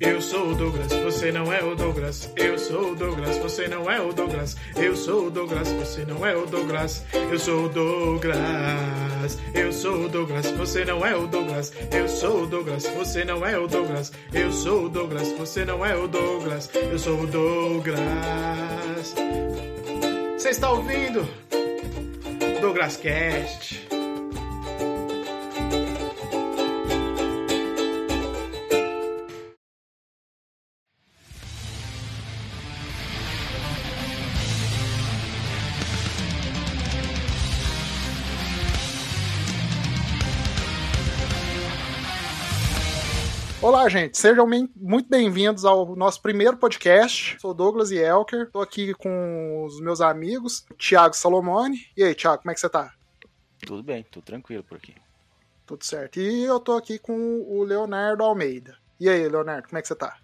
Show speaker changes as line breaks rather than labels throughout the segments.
Eu sou o Douglas, você não é o Douglas. Eu sou o Douglas, você não é o Douglas. Eu sou o Douglas, você não é o Douglas. Eu sou o Douglas. Eu sou o Douglas, você não é o Douglas. Eu sou o Douglas, você não é o Douglas. Eu sou o Douglas, você não é o Douglas. Eu sou o Douglas. Você está ouvindo? Douglas Cast.
Olá, gente. Sejam muito bem-vindos ao nosso primeiro podcast. Sou Douglas e Elker. Estou aqui com os meus amigos, Thiago Salomone. E aí, Thiago, como é que você tá?
Tudo bem, tudo tranquilo por aqui.
Tudo certo. E eu tô aqui com o Leonardo Almeida. E aí, Leonardo, como é que você tá?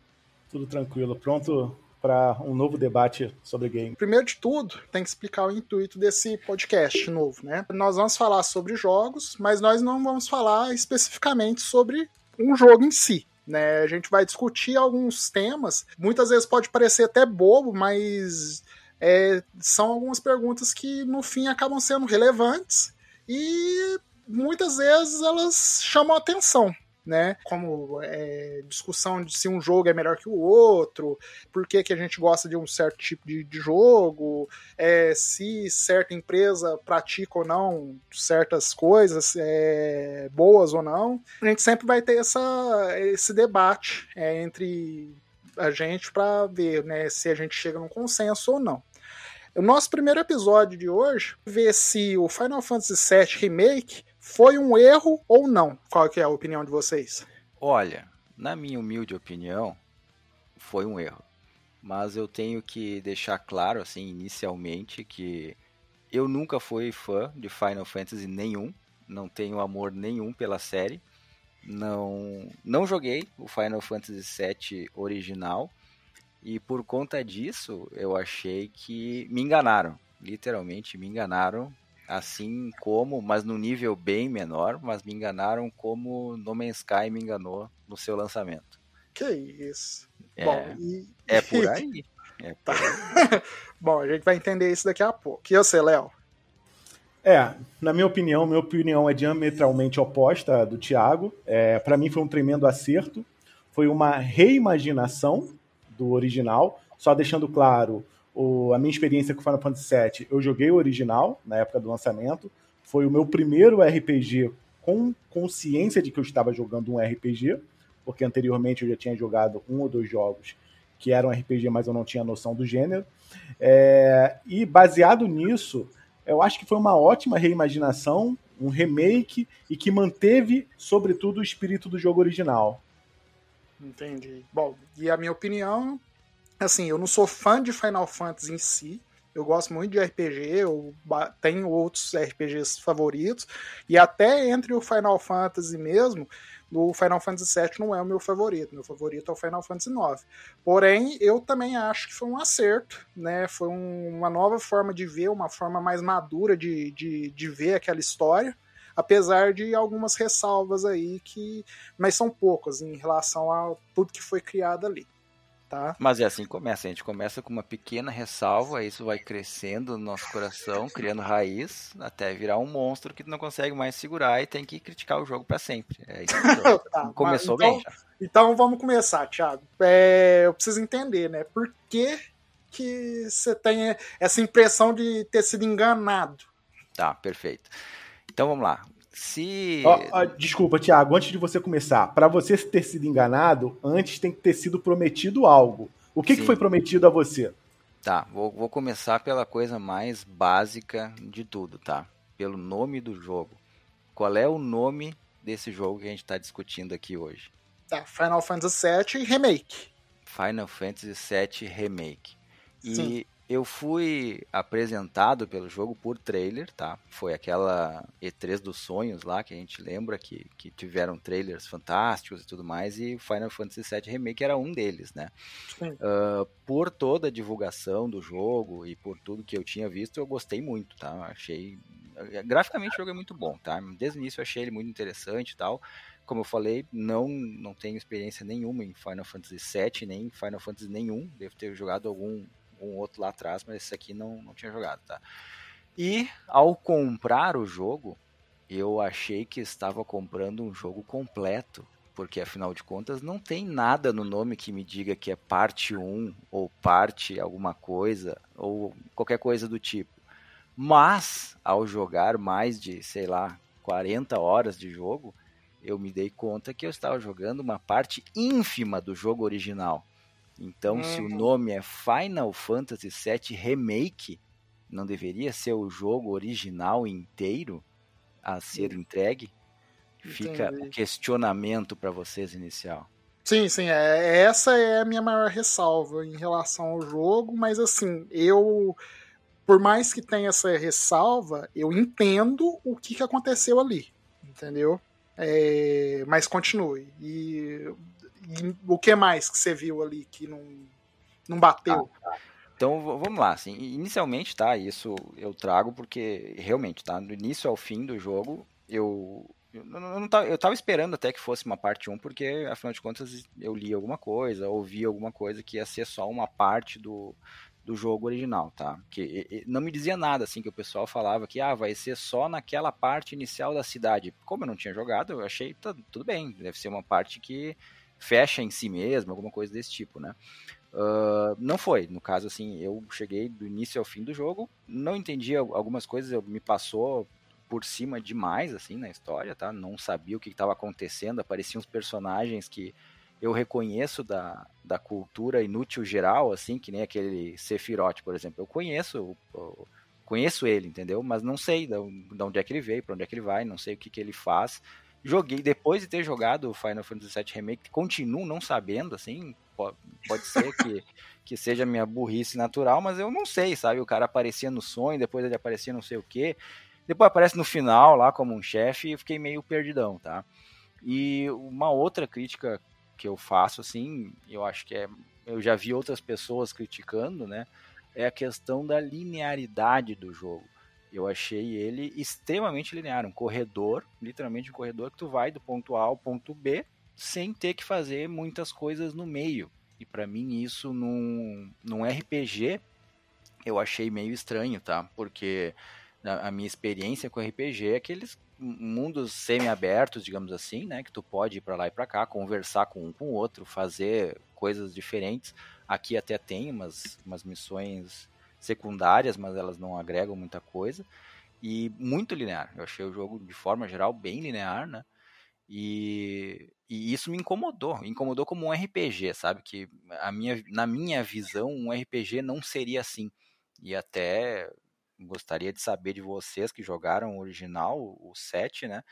Tudo tranquilo. Pronto para um novo debate sobre game.
Primeiro de tudo, tem que explicar o intuito desse podcast novo, né? Nós vamos falar sobre jogos, mas nós não vamos falar especificamente sobre um jogo em si. Né? A gente vai discutir alguns temas, muitas vezes pode parecer até bobo, mas é, são algumas perguntas que no fim acabam sendo relevantes e muitas vezes elas chamam atenção né? Como é, discussão de se um jogo é melhor que o outro, por que, que a gente gosta de um certo tipo de, de jogo, é, se certa empresa pratica ou não certas coisas, é, boas ou não. A gente sempre vai ter essa, esse debate é, entre a gente para ver né, se a gente chega num consenso ou não. O nosso primeiro episódio de hoje, ver se o Final Fantasy VII Remake foi um erro ou não? Qual que é a opinião de vocês?
Olha, na minha humilde opinião, foi um erro. Mas eu tenho que deixar claro, assim, inicialmente, que eu nunca fui fã de Final Fantasy nenhum. Não tenho amor nenhum pela série. Não, não joguei o Final Fantasy VII original. E por conta disso, eu achei que me enganaram. Literalmente me enganaram assim como, mas no nível bem menor, mas me enganaram como No Man's Sky me enganou no seu lançamento.
Que isso.
É, Bom, e... é por aí. É
por aí. Bom, a gente vai entender isso daqui a pouco. E você, Léo?
É, na minha opinião, minha opinião é diametralmente oposta do Thiago. É, para mim foi um tremendo acerto. Foi uma reimaginação do original, só deixando claro, o, a minha experiência com Final Fantasy VII, eu joguei o original na época do lançamento. Foi o meu primeiro RPG com consciência de que eu estava jogando um RPG, porque anteriormente eu já tinha jogado um ou dois jogos que eram RPG, mas eu não tinha noção do gênero. É, e baseado nisso, eu acho que foi uma ótima reimaginação, um remake e que manteve, sobretudo, o espírito do jogo original.
Entendi. Bom, e a minha opinião assim, eu não sou fã de Final Fantasy em si. Eu gosto muito de RPG, eu tenho outros RPGs favoritos, e até entre o Final Fantasy mesmo, o Final Fantasy VII não é o meu favorito, meu favorito é o Final Fantasy IX. Porém, eu também acho que foi um acerto, né? Foi um, uma nova forma de ver, uma forma mais madura de, de, de ver aquela história, apesar de algumas ressalvas aí que. Mas são poucas em relação a tudo que foi criado ali. Tá?
Mas é assim que começa, a gente começa com uma pequena ressalva, isso vai crescendo no nosso coração, criando raiz, até virar um monstro que não consegue mais segurar e tem que criticar o jogo para sempre. É isso tá, Começou então, bem já.
Então vamos começar, Thiago. É, eu preciso entender, né? Por que, que você tem essa impressão de ter sido enganado?
Tá, perfeito. Então vamos lá. Se.
Oh, oh, desculpa, Tiago, antes de você começar, para você ter sido enganado, antes tem que ter sido prometido algo. O que, que foi prometido a você?
Tá, vou, vou começar pela coisa mais básica de tudo, tá? Pelo nome do jogo. Qual é o nome desse jogo que a gente está discutindo aqui hoje?
Tá, Final Fantasy VII Remake.
Final Fantasy VII Remake. E Sim eu fui apresentado pelo jogo por trailer, tá? Foi aquela E3 dos sonhos lá, que a gente lembra que, que tiveram trailers fantásticos e tudo mais, e Final Fantasy VII Remake era um deles, né? Uh, por toda a divulgação do jogo e por tudo que eu tinha visto, eu gostei muito, tá? Achei... Graficamente o jogo é muito bom, tá? Desde o início eu achei ele muito interessante e tal como eu falei, não, não tenho experiência nenhuma em Final Fantasy VII, nem em Final Fantasy nenhum. Devo ter jogado algum, algum outro lá atrás, mas esse aqui não, não tinha jogado, tá? E ao comprar o jogo, eu achei que estava comprando um jogo completo, porque afinal de contas não tem nada no nome que me diga que é parte 1 ou parte alguma coisa ou qualquer coisa do tipo. Mas ao jogar mais de, sei lá, 40 horas de jogo, eu me dei conta que eu estava jogando uma parte ínfima do jogo original. Então, hum. se o uhum. nome é Final Fantasy VII Remake, não deveria ser o jogo original inteiro a ser entregue? Fica Entendi. o questionamento para vocês inicial.
Sim, sim, é, essa é a minha maior ressalva em relação ao jogo, mas assim, eu por mais que tenha essa ressalva, eu entendo o que, que aconteceu ali, entendeu? É, mas continue. E, o que mais que você viu ali que não, não bateu?
Ah, tá. Então vamos lá, assim, inicialmente, tá? Isso eu trago porque realmente, tá? Do início ao fim do jogo, eu eu, não, tava, eu tava esperando até que fosse uma parte 1, porque afinal de contas eu li alguma coisa, ouvi alguma coisa que ia ser só uma parte do, do jogo original, tá? Que e, não me dizia nada assim que o pessoal falava que ah, vai ser só naquela parte inicial da cidade. Como eu não tinha jogado, eu achei tá, tudo bem, deve ser uma parte que fecha em si mesmo, alguma coisa desse tipo, né? Uh, não foi, no caso assim, eu cheguei do início ao fim do jogo, não entendi algumas coisas, eu, me passou por cima demais assim na história, tá? Não sabia o que estava acontecendo, apareciam uns personagens que eu reconheço da, da cultura inútil geral, assim, que nem aquele Sephiroth, por exemplo. Eu conheço, eu conheço ele, entendeu? Mas não sei de onde é que ele veio, para onde é que ele vai, não sei o que, que ele faz. Joguei, depois de ter jogado o Final Fantasy VII Remake, continuo não sabendo, assim, pode, ser que, que seja minha burrice natural, mas eu não sei, sabe? O cara aparecia no sonho, depois ele aparecia não sei o que, depois aparece no final lá como um chefe e fiquei meio perdidão, tá? E uma outra crítica que eu faço, assim, eu acho que é. Eu já vi outras pessoas criticando, né? É a questão da linearidade do jogo. Eu achei ele extremamente linear, um corredor, literalmente um corredor que tu vai do ponto A ao ponto B sem ter que fazer muitas coisas no meio. E para mim isso num, num RPG eu achei meio estranho, tá? Porque a minha experiência com RPG é aqueles mundos semi-abertos, digamos assim, né? Que tu pode ir para lá e para cá, conversar com um com o outro, fazer coisas diferentes. Aqui até tem umas, umas missões secundárias, mas elas não agregam muita coisa. E muito linear. Eu achei o jogo, de forma geral, bem linear, né? E, e isso me incomodou. Incomodou como um RPG, sabe? Que a minha, na minha visão, um RPG não seria assim. E até gostaria de saber de vocês que jogaram o original, o 7, né?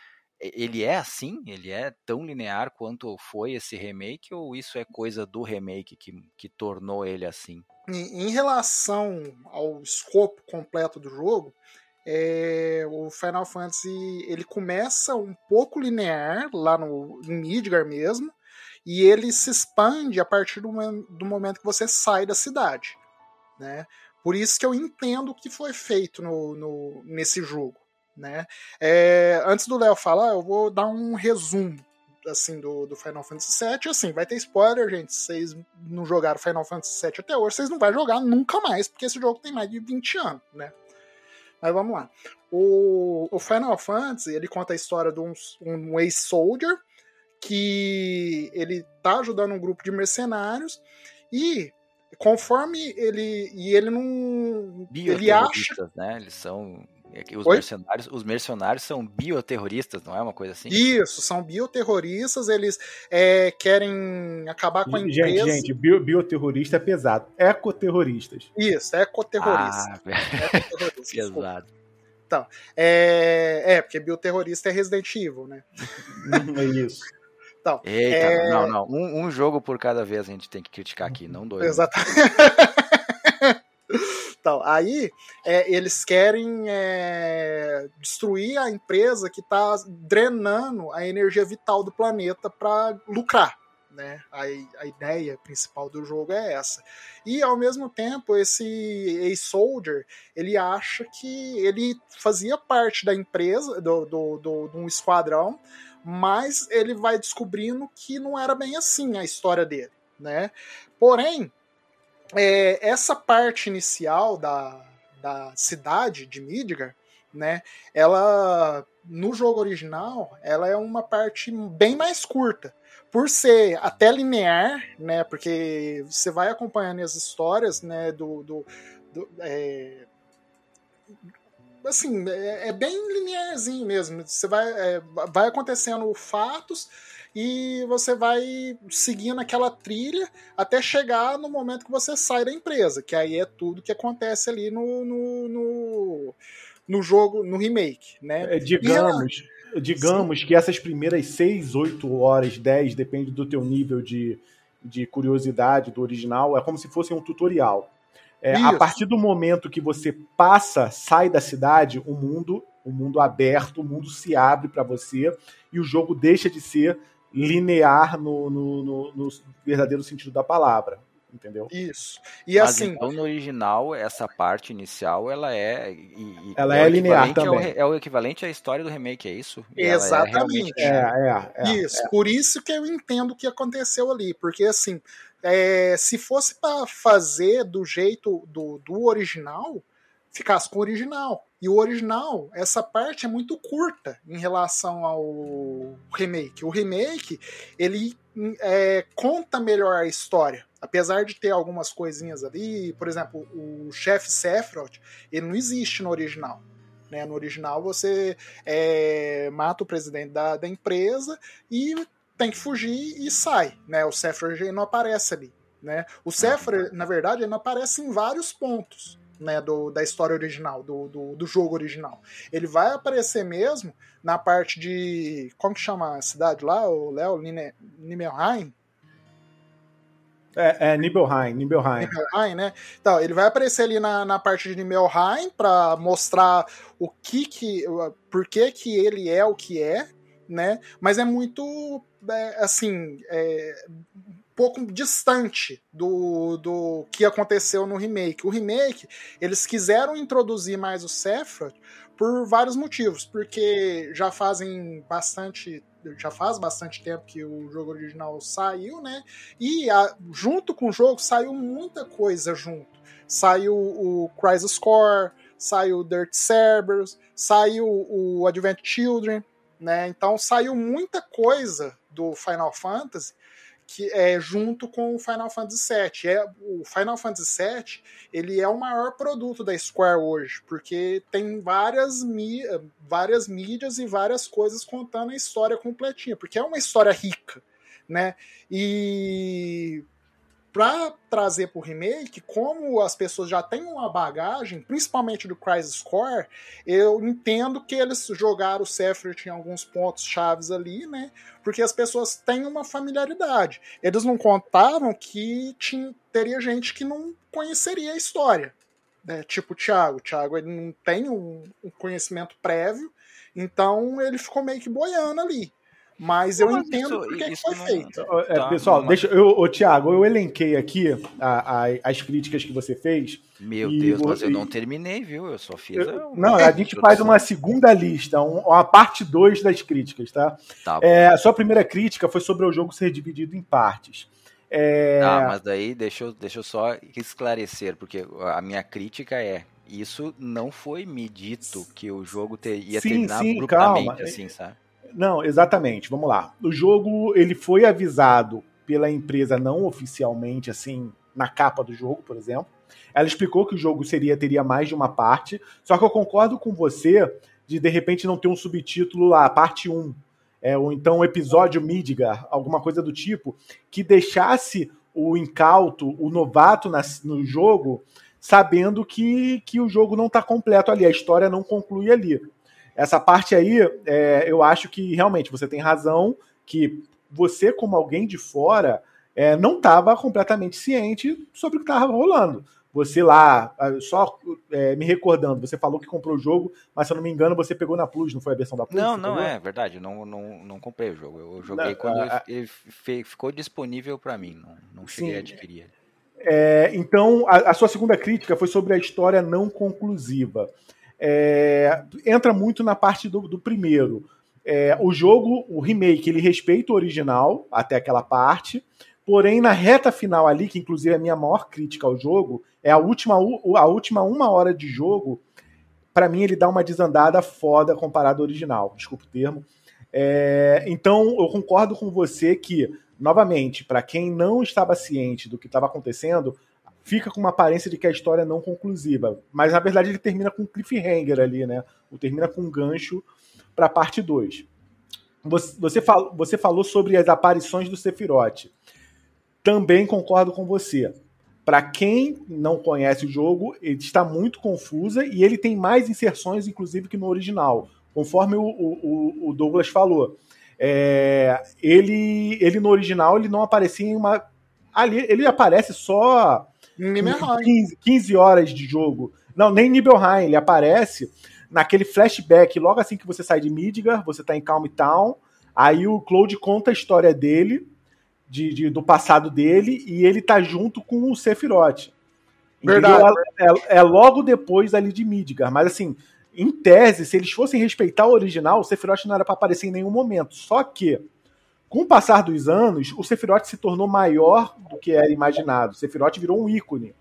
Ele é assim? Ele é tão linear quanto foi esse remake? Ou isso é coisa do remake que, que tornou ele assim?
Em, em relação ao escopo completo do jogo, é, o Final Fantasy ele começa um pouco linear lá no Midgar mesmo e ele se expande a partir do, do momento que você sai da cidade, né? Por isso que eu entendo o que foi feito no, no nesse jogo. Né? É, antes do Léo falar, eu vou dar um resumo assim do, do Final Fantasy VII. Assim, vai ter spoiler, gente. Se vocês não jogaram Final Fantasy VII até hoje, vocês não vão jogar nunca mais, porque esse jogo tem mais de 20 anos, né? Mas vamos lá. O, o Final Fantasy, ele conta a história de um, um ex-soldier que ele tá ajudando um grupo de mercenários e conforme ele e ele não ele acha
né eles são é os mercenários, os mercenários são bioterroristas, não é uma coisa assim?
Isso, são bioterroristas, eles é, querem acabar com a
empresa. Gente, gente, bio, bioterrorista é pesado. Ecoterroristas.
Isso, ecoterrorista.
Ah, ecoterrorista pesado.
Então, é, é, porque bioterrorista é Resident Evil, né?
é isso.
Então, Eita, é... não, não. Um, um, jogo por cada vez a gente tem que criticar aqui, não dois.
Exatamente. então, aí é, eles querem é, destruir a empresa que está drenando a energia vital do planeta para lucrar. Né? A, a ideia principal do jogo é essa. E ao mesmo tempo, esse ex-soldier ele acha que ele fazia parte da empresa, do, do, do, de um esquadrão, mais ele vai descobrindo que não era bem assim a história dele, né? Porém, é, essa parte inicial da, da cidade de Midgar, né? Ela no jogo original, ela é uma parte bem mais curta, por ser até linear, né? Porque você vai acompanhando as histórias, né? Do, do, do é, assim, é, é, bem linearzinho mesmo. Você vai, é, vai acontecendo fatos e você vai seguindo aquela trilha até chegar no momento que você sai da empresa, que aí é tudo que acontece ali no, no, no, no jogo, no remake, né?
É, digamos, digamos que essas primeiras 6, 8 horas, 10, depende do teu nível de, de curiosidade do original, é como se fosse um tutorial. É, a partir do momento que você passa, sai da cidade, o mundo, o mundo aberto, o mundo se abre para você e o jogo deixa de ser linear no, no, no, no verdadeiro sentido da palavra entendeu?
Isso.
E Mas assim, então no original essa parte inicial ela é
e, ela é, é linear também.
É o, é o, equivalente à história do remake, é isso?
E é Exatamente. É, é, é, isso. Por isso que eu entendo o que aconteceu ali, porque assim, se fosse para fazer do jeito do, do original, ficasse com o original. E o original, essa parte é muito curta em relação ao remake. O remake, ele é, conta melhor a história. Apesar de ter algumas coisinhas ali, por exemplo, o chefe Sephiroth, ele não existe no original. Né? No original você é, mata o presidente da, da empresa e tem que fugir e sai. Né? O Sephiroth não aparece ali. Né? O Sephiroth, na verdade, ele não aparece em vários pontos né, do, da história original, do, do, do, jogo original. Ele vai aparecer mesmo na parte de. Como que chama a cidade lá, o Léo? Nibelheim?
É, é Nibelheim, Nibelheim.
Nibelheim, né? Então, ele vai aparecer ali na, na parte de Nibelheim para mostrar o que que. por que que ele é o que é, né? Mas é muito. É, assim. É, pouco distante do, do que aconteceu no remake. O remake, eles quiseram introduzir mais o Sephiroth por vários motivos, porque já fazem bastante já faz bastante tempo que o jogo original saiu, né? E a, junto com o jogo saiu muita coisa junto. Saiu o Crisis Core, saiu o Dirt Cerberus, saiu o Advent Children, né? Então saiu muita coisa do Final Fantasy que é junto com o Final Fantasy VII. É, o Final Fantasy VII ele é o maior produto da Square hoje, porque tem várias, várias mídias e várias coisas contando a história completinha, porque é uma história rica, né? E para trazer para o remake, como as pessoas já têm uma bagagem, principalmente do Crisis Core, eu entendo que eles jogaram o Sephiroth em alguns pontos chaves ali, né? Porque as pessoas têm uma familiaridade. Eles não contavam que tinha, teria gente que não conheceria a história. Né? Tipo o Thiago. O Thiago ele não tem um, um conhecimento prévio, então ele ficou meio que boiando ali. Mas eu entendo porque que foi não... feito.
É, tá, pessoal, deixa eu, ô, Thiago, eu elenquei aqui a, a, as críticas que você fez.
Meu Deus, mas eu não terminei, viu? Eu só fiz.
Eu, não, a gente faz uma segunda lista, um, uma parte 2 das críticas, tá? tá é, a sua primeira crítica foi sobre o jogo ser dividido em partes.
É... Ah, mas daí deixa eu, deixa eu só esclarecer, porque a minha crítica é isso não foi me dito que o jogo ter, ia sim, terminar sim, abruptamente, calma. assim, sabe?
Não, exatamente. Vamos lá. O jogo ele foi avisado pela empresa não oficialmente, assim, na capa do jogo, por exemplo. Ela explicou que o jogo seria teria mais de uma parte. Só que eu concordo com você de de repente não ter um subtítulo lá, parte 1. É, ou então episódio Midgar, alguma coisa do tipo, que deixasse o incauto, o novato na, no jogo, sabendo que, que o jogo não está completo ali, a história não conclui ali. Essa parte aí, é, eu acho que realmente você tem razão, que você, como alguém de fora, é, não estava completamente ciente sobre o que estava rolando. Você lá, só é, me recordando, você falou que comprou o jogo, mas se eu não me engano, você pegou na Plus, não foi a versão da Plus?
Não, não é verdade, não, não, não comprei o jogo. Eu joguei não, quando a, ele ficou disponível para mim, não, não cheguei sim, a adquirir ele.
É, então, a, a, sua segunda crítica foi sobre a história não conclusiva é, entra muito na parte do, do primeiro. é, o jogo, o remake, ele respeita o original até aquela parte, porém na reta final ali, que inclusive é a minha maior crítica ao jogo, é a última, a última uma hora de jogo, para mim ele dá uma desandada foda comparado ao original, desculpa o termo. É, então eu concordo com você que, novamente, para quem não estava ciente do que estava acontecendo, fica com uma aparência de que a história é não conclusiva. Mas na verdade ele termina com um cliffhanger ali, né? Ou termina com um gancho para a parte 2. Você, você, fal, você falou sobre as aparições do Sephiroth. Também concordo com você. Para quem não conhece o jogo, ele está muito confusa e ele tem mais inserções, inclusive, que no original, conforme o, o, o Douglas falou. É, ele, ele no original ele não aparecia em uma. Ali, ele aparece só 15, 15 horas de jogo. Não, nem Nibelheim, ele aparece naquele flashback, logo assim que você sai de Midgar, você tá em Calm Town, aí o Claude conta a história dele, de, de, do passado dele, e ele tá junto com o Sephiroth. Verdade. É, é, é, logo depois ali de Midgar, mas assim, em tese, se eles fossem respeitar o original, o Sephiroth não era para aparecer em nenhum momento. Só que, com o passar dos anos, o Sephiroth se tornou maior do que era imaginado. O Sephiroth virou um ícone.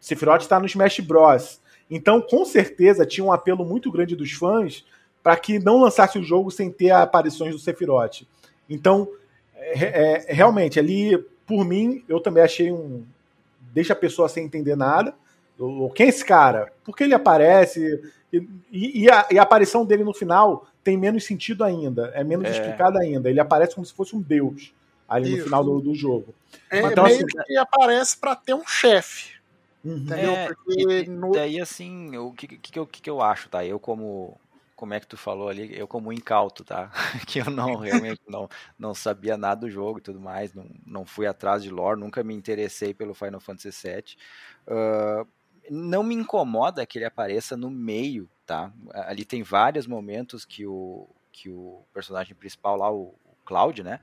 O Sephiroth está no Smash Bros. Então, com certeza, tinha um apelo muito grande dos fãs para que não lançasse o jogo sem ter aparições do Sephiroth. Então, é, é, realmente, ali, por mim, eu também achei um. Deixa a pessoa sem entender nada. Quem é esse cara? Por que ele aparece? E, e, a, e a, aparição dele no final tem menos sentido ainda, é menos é. explicado ainda. Ele aparece como se fosse um deus ali Isso. no final do, do jogo.
É, então, meio assim, que aparece para ter um chefe.
Uhum. Entendeu? É, Porque e, no... daí, assim, o que, que, eu, que, que eu acho, tá? Eu, como como é que tu falou ali, eu como incauto, tá? que eu não realmente não, não sabia nada do jogo e tudo mais, não, não fui atrás de lore, nunca me interessei pelo Final Fantasy VII. Uh, não me incomoda que ele apareça no meio, tá? Ali tem vários momentos que o, que o personagem principal lá, o, o Cloud, né?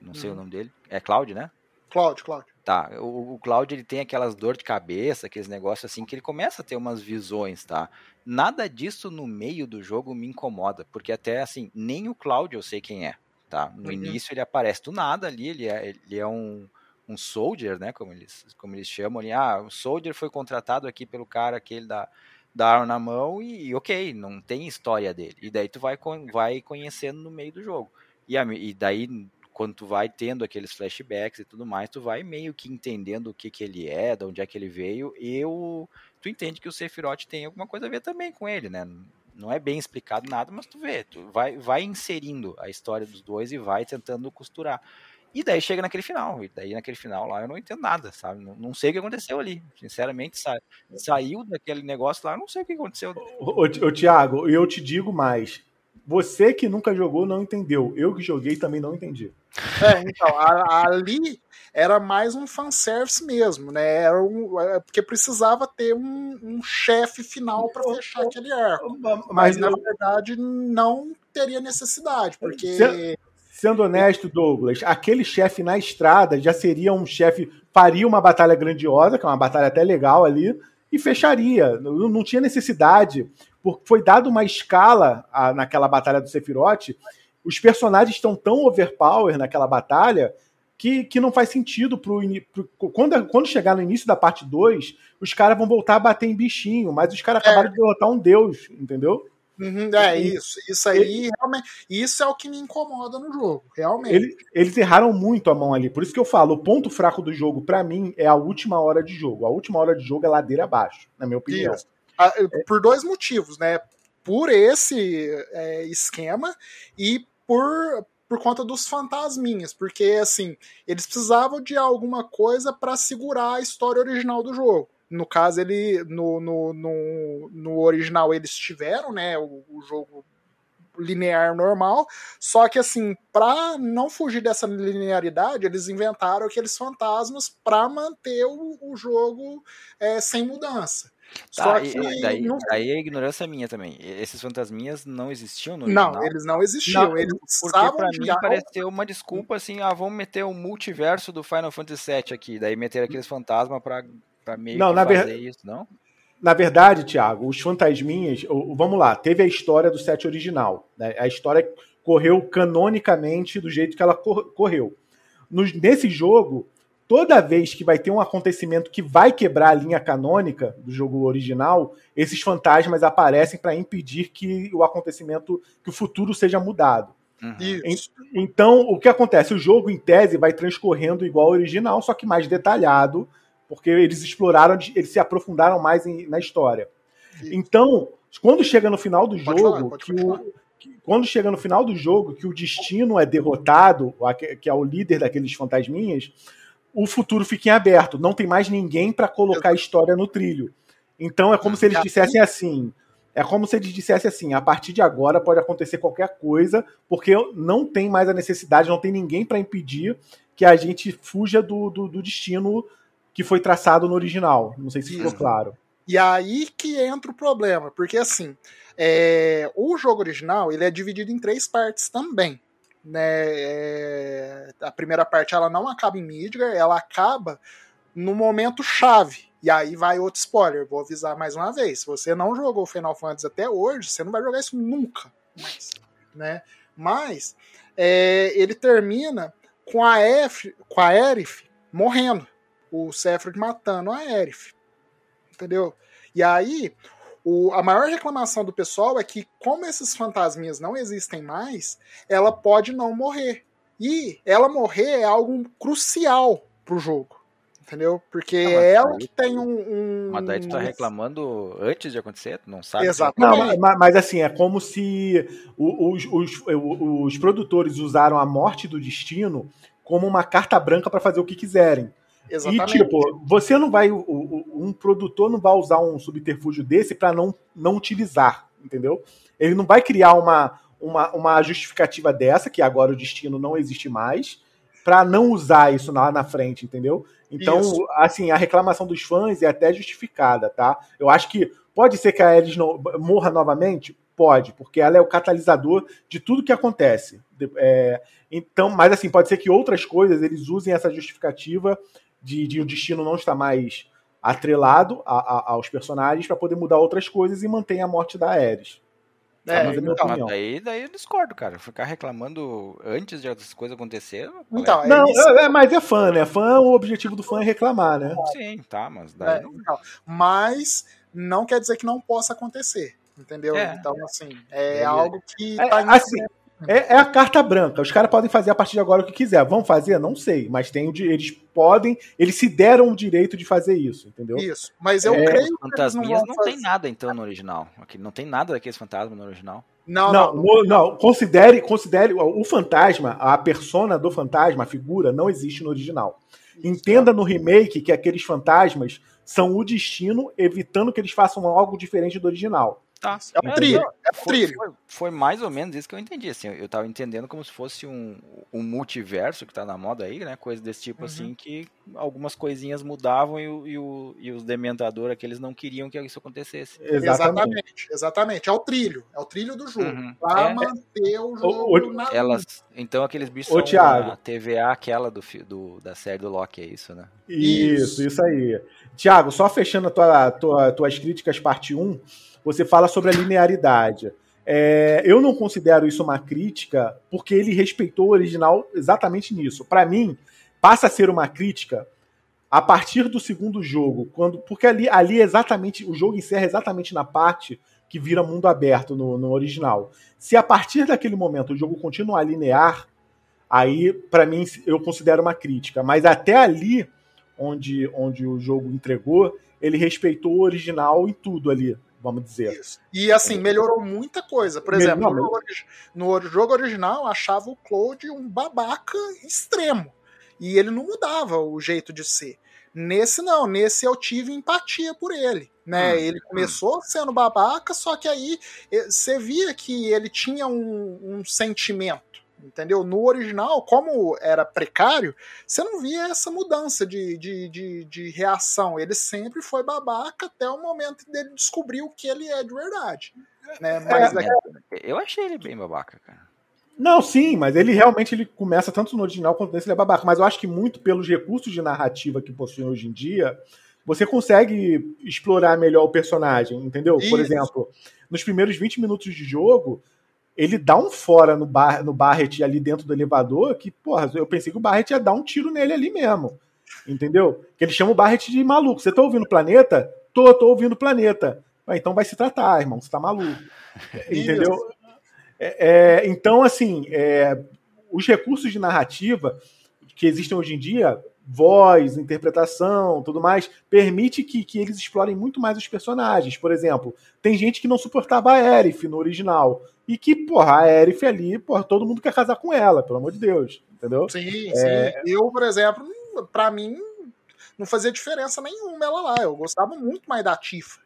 Não sei o uhum. nome dele. É Cloud, né?
Cloud, Cloud.
Tá, o, o Cloud ele tem aquelas dor de cabeça, aqueles negócios assim, que ele começa a ter umas visões, tá? Nada disso no meio do jogo me incomoda, porque até assim, nem o Cloud eu sei quem é, tá? No uhum. início ele aparece do nada ali, ele é, ele é um, um soldier, né, como eles, como eles chamam ali, ah, o soldier foi contratado aqui pelo cara aquele da, da arma na mão e, ok, não tem história dele. E daí tu vai, vai conhecendo no meio do jogo. E, e daí quando tu vai tendo aqueles flashbacks e tudo mais, tu vai meio que entendendo o que que ele é, de onde é que ele veio, e o, tu entende que o Sephiroth tem alguma coisa a ver também com ele, né? Não é bem explicado nada, mas tu vê, tu vai, vai inserindo a história dos dois e vai tentando costurar. E daí chega naquele final, e daí naquele final lá eu não entendo nada, sabe? Não, não sei o que aconteceu ali. Sinceramente, sa saiu daquele negócio lá, eu não sei o que aconteceu.
Ô, ô, ô Tiago, eu te digo mais. Você que nunca jogou não entendeu. Eu que joguei também não entendi.
É, então, a, ali era mais um fanservice mesmo, né? Era um, é, porque precisava ter um, um chefe final para fechar aquele arco. Mas, Mas na verdade não teria necessidade, porque.
Sendo honesto, Douglas, aquele chefe na estrada já seria um chefe. Faria uma batalha grandiosa, que é uma batalha até legal ali, e fecharia. Não, não tinha necessidade porque foi dado uma escala a, naquela batalha do Sephiroth. Os personagens estão tão overpower naquela batalha que, que não faz sentido pro, pro, quando, quando chegar no início da parte 2, os caras vão voltar a bater em bichinho, mas os caras é. acabaram de derrotar um deus, entendeu?
Uhum, é isso, isso aí ele, realmente, isso é o que me incomoda no jogo, realmente.
Ele, eles erraram muito a mão ali, por isso que eu falo, o ponto fraco do jogo para mim é a última hora de jogo. A última hora de jogo é ladeira abaixo, na minha opinião. Isso.
Por dois motivos, né? Por esse é, esquema e por, por conta dos fantasminhas, porque assim, eles precisavam de alguma coisa para segurar a história original do jogo. No caso, ele no, no, no, no original eles tiveram, né, o, o jogo linear normal, só que assim, para não fugir dessa linearidade, eles inventaram aqueles fantasmas para manter o, o jogo é, sem mudança.
Tá, Só que daí, não... daí é ignorância minha também. Esses fantasminhas não existiam no Não,
original? eles não existiam. Não, eles
porque pra mim pareceu uma desculpa assim, ah, vamos meter o multiverso do Final Fantasy VII aqui, daí meter aqueles fantasmas pra, pra meio
não,
que
na fazer ver... isso, não? Na verdade, Thiago, os fantasminhas, vamos lá, teve a história do set original, né? a história correu canonicamente do jeito que ela correu. No, nesse jogo, toda vez que vai ter um acontecimento que vai quebrar a linha canônica do jogo original, esses fantasmas aparecem para impedir que o acontecimento, que o futuro seja mudado. Uhum. Então, o que acontece? O jogo, em tese, vai transcorrendo igual ao original, só que mais detalhado, porque eles exploraram, eles se aprofundaram mais em, na história. Isso. Então, quando chega no final do pode jogo, falar, que o, que, quando chega no final do jogo, que o destino é derrotado, que é o líder daqueles fantasminhas, o futuro fica em aberto. Não tem mais ninguém para colocar a história no trilho. Então é como se eles dissessem assim: é como se eles dissessem assim: a partir de agora pode acontecer qualquer coisa, porque não tem mais a necessidade, não tem ninguém para impedir que a gente fuja do, do, do, destino que foi traçado no original. Não sei se ficou claro.
E aí que entra o problema, porque assim, é, o jogo original ele é dividido em três partes também. Né? É, a primeira parte ela não acaba em Midgar, ela acaba no momento chave e aí vai outro spoiler, vou avisar mais uma vez. Se você não jogou Final Fantasy até hoje, você não vai jogar isso nunca mais, né? Mas é, ele termina com a F, com a Erif morrendo, o Sephiroth matando a Erif, entendeu? E aí o, a maior reclamação do pessoal é que como esses fantasminhas não existem mais, ela pode não morrer. E ela morrer é algo crucial pro jogo entendeu? Porque é ela que tem um, um.
Mas daí tu tá reclamando antes de acontecer, tu não sabe?
Exatamente. Não, mas, mas, assim, é como se os, os, os, produtores usaram a morte do destino como uma carta branca para fazer o que quiserem. Exatamente. E, tipo, você não vai. Um produtor não vai usar um subterfúgio desse para não, não utilizar, entendeu? Ele não vai criar uma, uma, uma justificativa dessa, que agora o destino não existe mais, para não usar isso lá na frente, entendeu? Então, Isso. assim, a reclamação dos fãs é até justificada, tá? Eu acho que pode ser que a no, morra novamente? Pode, porque ela é o catalisador de tudo que acontece. É, então, mas assim, pode ser que outras coisas eles usem essa justificativa de, de o destino não estar mais atrelado a, a, aos personagens para poder mudar outras coisas e manter a morte da Ares.
É, mas, é então, mas daí, daí eu discordo, cara. Ficar reclamando antes de as coisas acontecerem.
Então, é não, é, é, mas é fã, né? Fã, o objetivo do fã é reclamar, né?
Sim, tá, mas daí.
É, não... Então, mas não quer dizer que não possa acontecer. Entendeu? É. Então, assim, é algo que
tá assim, é, é, a carta branca. Os caras podem fazer a partir de agora o que quiser. Vão fazer? Não sei. Mas tem o, eles podem, eles se deram o direito de fazer isso, entendeu?
Isso. Mas eu é, creio que.
Fantasminhas não, não tem nada, então, no original. Aqui não tem nada daqueles fantasmas no original.
Não, não, não, não, Considere, considere o fantasma, a persona do fantasma, a figura, não existe no original. Entenda no remake que aqueles fantasmas são o destino, evitando que eles façam algo diferente do original.
Tá. É o trilho. É o trilho. Foi, foi, mais ou menos isso que eu entendi. Assim, eu tava entendendo como se fosse um, um multiverso que tá na moda aí, né? Coisa desse tipo assim, uhum. assim, que algumas coisinhas mudavam e, o, e, o, e os dementadores aqueles não queriam que isso acontecesse.
Exatamente, exatamente. É o trilho. É o trilho do jogo. Uhum. Pra é. manter o jogo o,
na Elas, Então aqueles bichos o são Thiago. a TVA aquela do, do, da série do Loki, é isso, né?
Isso, isso, isso aí. Tiago, só fechando a tua, tua, tuas críticas parte 1 você fala sobre a linearidade. É, eu não considero isso uma crítica, porque ele respeitou o original exatamente nisso. Para mim, passa a ser uma crítica a partir do segundo jogo, quando porque ali, ali é exatamente o jogo encerra exatamente na parte que vira mundo aberto no, no original. Se a partir daquele momento o jogo continuar linear, aí para mim eu considero uma crítica. Mas até ali, onde, onde o jogo entregou, ele respeitou o original em tudo ali vamos dizer. Isso.
E assim, melhorou muita coisa. Por exemplo, no, no, jogo original, achava o Claude um babaca extremo. E ele não mudava o jeito de ser. Nesse não, nesse eu tive empatia por ele. Né? Hum, ele hum. começou hum. sendo babaca, só que aí eh, você via que ele tinha um, um sentimento entendeu? No original, como era precário, você não via essa mudança de, de, de, de, reação. Ele sempre foi babaca até o momento dele descobrir o que ele é de verdade. Né? Mas
é, Eu achei ele bem babaca, cara.
Não, sim, mas ele realmente ele começa tanto no original quanto nesse ele é babaca. Mas eu acho que muito pelos recursos de narrativa que possuem hoje em dia, você consegue explorar melhor o personagem, entendeu? Isso. Por exemplo, nos primeiros 20 minutos de jogo, ele dá um fora no, bar, no Barret ali dentro do elevador que, porra, eu pensei que o Barret ia dar um tiro nele ali mesmo. Entendeu? Que ele chama o Barret de maluco. Você tá ouvindo o planeta? Tô, tô ouvindo o planeta. Ah, então vai se tratar, irmão. Você tá maluco. Entendeu? É, é, então, assim, é, os recursos de narrativa que existem hoje em dia, voz, interpretação, tudo mais, permite que, que eles explorem muito mais os personagens. Por exemplo, tem gente que não suportava a Erif no original. E que, porra, a Erif ali, porra, todo mundo quer casar com ela, pelo amor de Deus. Entendeu?
Sim, é... sim. Eu, por exemplo, para mim, não fazia diferença nenhuma ela lá. Eu gostava muito mais da Tifa.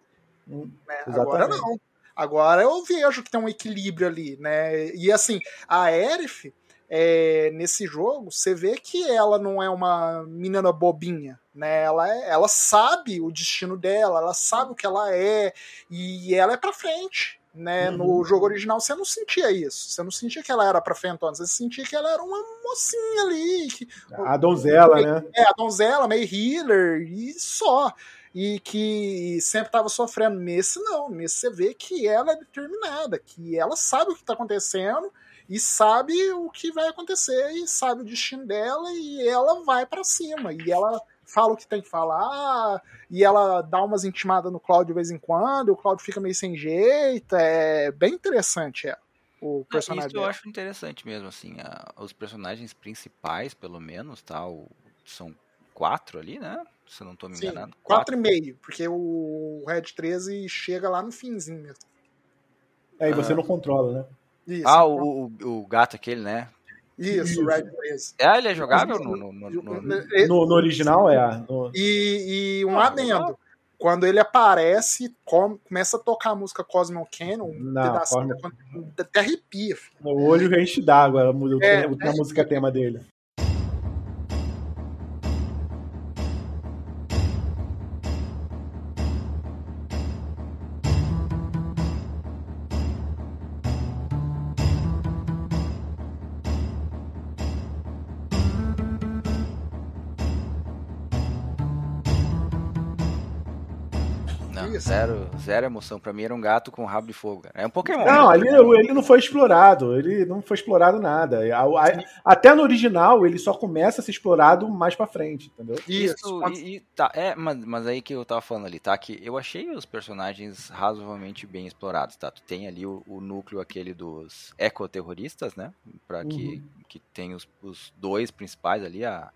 Hum, né? Agora não. Agora eu vejo que tem um equilíbrio ali, né? E assim, a Erif, é, nesse jogo, você vê que ela não é uma menina bobinha, né? Ela, é, ela sabe o destino dela, ela sabe o que ela é, e ela é pra frente. Né? Uhum. No jogo original você não sentia isso. Você não sentia que ela era pra frentona, você sentia que ela era uma mocinha ali. Que,
a donzela, né?
É, a donzela, meio healer, e só. E que sempre estava sofrendo. Nesse não, nesse você vê que ela é determinada, que ela sabe o que está acontecendo e sabe o que vai acontecer e sabe o destino dela e ela vai para cima e ela fala o que tem que falar e ela dá umas intimadas no Claudio de vez em quando, o Claudio fica meio sem jeito, é bem interessante é, o personagem.
Isso eu acho interessante mesmo, assim, a, os personagens principais, pelo menos, tá, o, são quatro ali, né? Se eu não tô me Sim, enganando.
Quatro, quatro e meio, porque o Red 13 chega lá no finzinho mesmo.
É, e você ah. não controla, né?
Isso, ah, o, o, o, gato aquele, né?
Isso, o Red Blaze.
É, ele é jogável no, no, no, no,
no original, é.
E, e um ah, adendo. Quando ele aparece, com, começa a tocar a música Cosmo Cannon, um
Não,
pedacinho, até arrepia.
O olho enche d'água, a, é, a música tema dele.
Zero, emoção. Pra mim era um gato com rabo de fogo. É um Pokémon.
Não, ali ele não foi explorado. Ele não foi explorado nada. Até no original, ele só começa a ser explorado mais pra frente, entendeu?
Isso, e, e, tá, é, mas, mas aí que eu tava falando ali, tá? Que eu achei os personagens razoavelmente bem explorados, tá? Tu tem ali o, o núcleo aquele dos ecoterroristas, né? Pra que, uhum. que tem os, os dois principais ali, a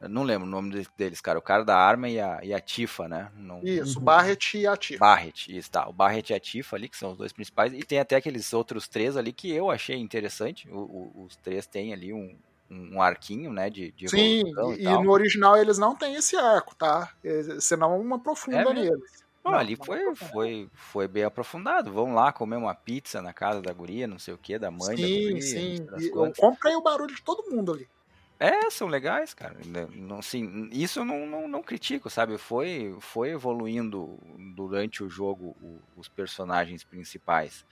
eu não lembro o nome deles, cara. O cara da arma e a, e a Tifa, né? Não...
Isso, o Barret e a Tifa.
Barret, isso, tá. O Barret e a Tifa ali, que são os dois principais. E tem até aqueles outros três ali que eu achei interessante. O, o, os três têm ali um, um arquinho, né, de, de
Sim, e, e, no original eles não têm esse arco, tá? Senão uma aprofunda é neles.
Bom, ali foi, foi, foi bem aprofundado. Vamos lá comer uma pizza na casa da guria, não sei o que, da mãe
sim,
da guria.
Sim, sim. Compra aí o barulho de todo mundo ali.
É, são legais, cara. Não, assim, isso eu não, não, não, critico, sabe? Foi, foi evoluindo durante o jogo o, os personagens principais.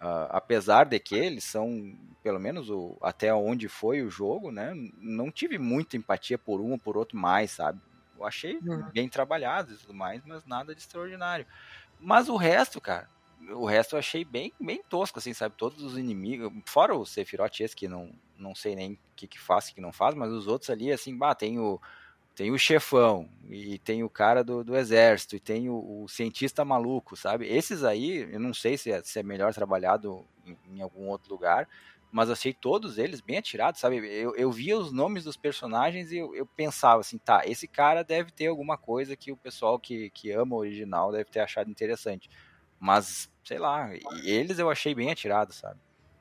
Uh, apesar de que eles são, pelo menos o, até onde foi o jogo, né? Não tive muita empatia por um ou por outro mais, sabe? Eu achei uhum. bem trabalhado e tudo mais, mas nada de extraordinário. Mas o resto, cara, o resto eu achei bem, bem tosco, assim, sabe? Todos os inimigos, fora o Sephiroth esse que não, não sei nem que, que faz, o que não faz, mas os outros ali, assim, bah, tem o, tem o chefão, e tem o cara do, do exército, e tem o, o, cientista maluco, sabe? Esses aí, eu não sei se é, se é melhor trabalhado em, em, algum outro lugar, mas achei todos eles bem atirados, sabe? Eu, eu via os nomes dos personagens e eu, eu pensava assim, tá, esse cara deve ter alguma coisa que o pessoal que, que ama o original deve ter achado interessante. Mas, sei lá, eles eu achei bem atirados, sabe?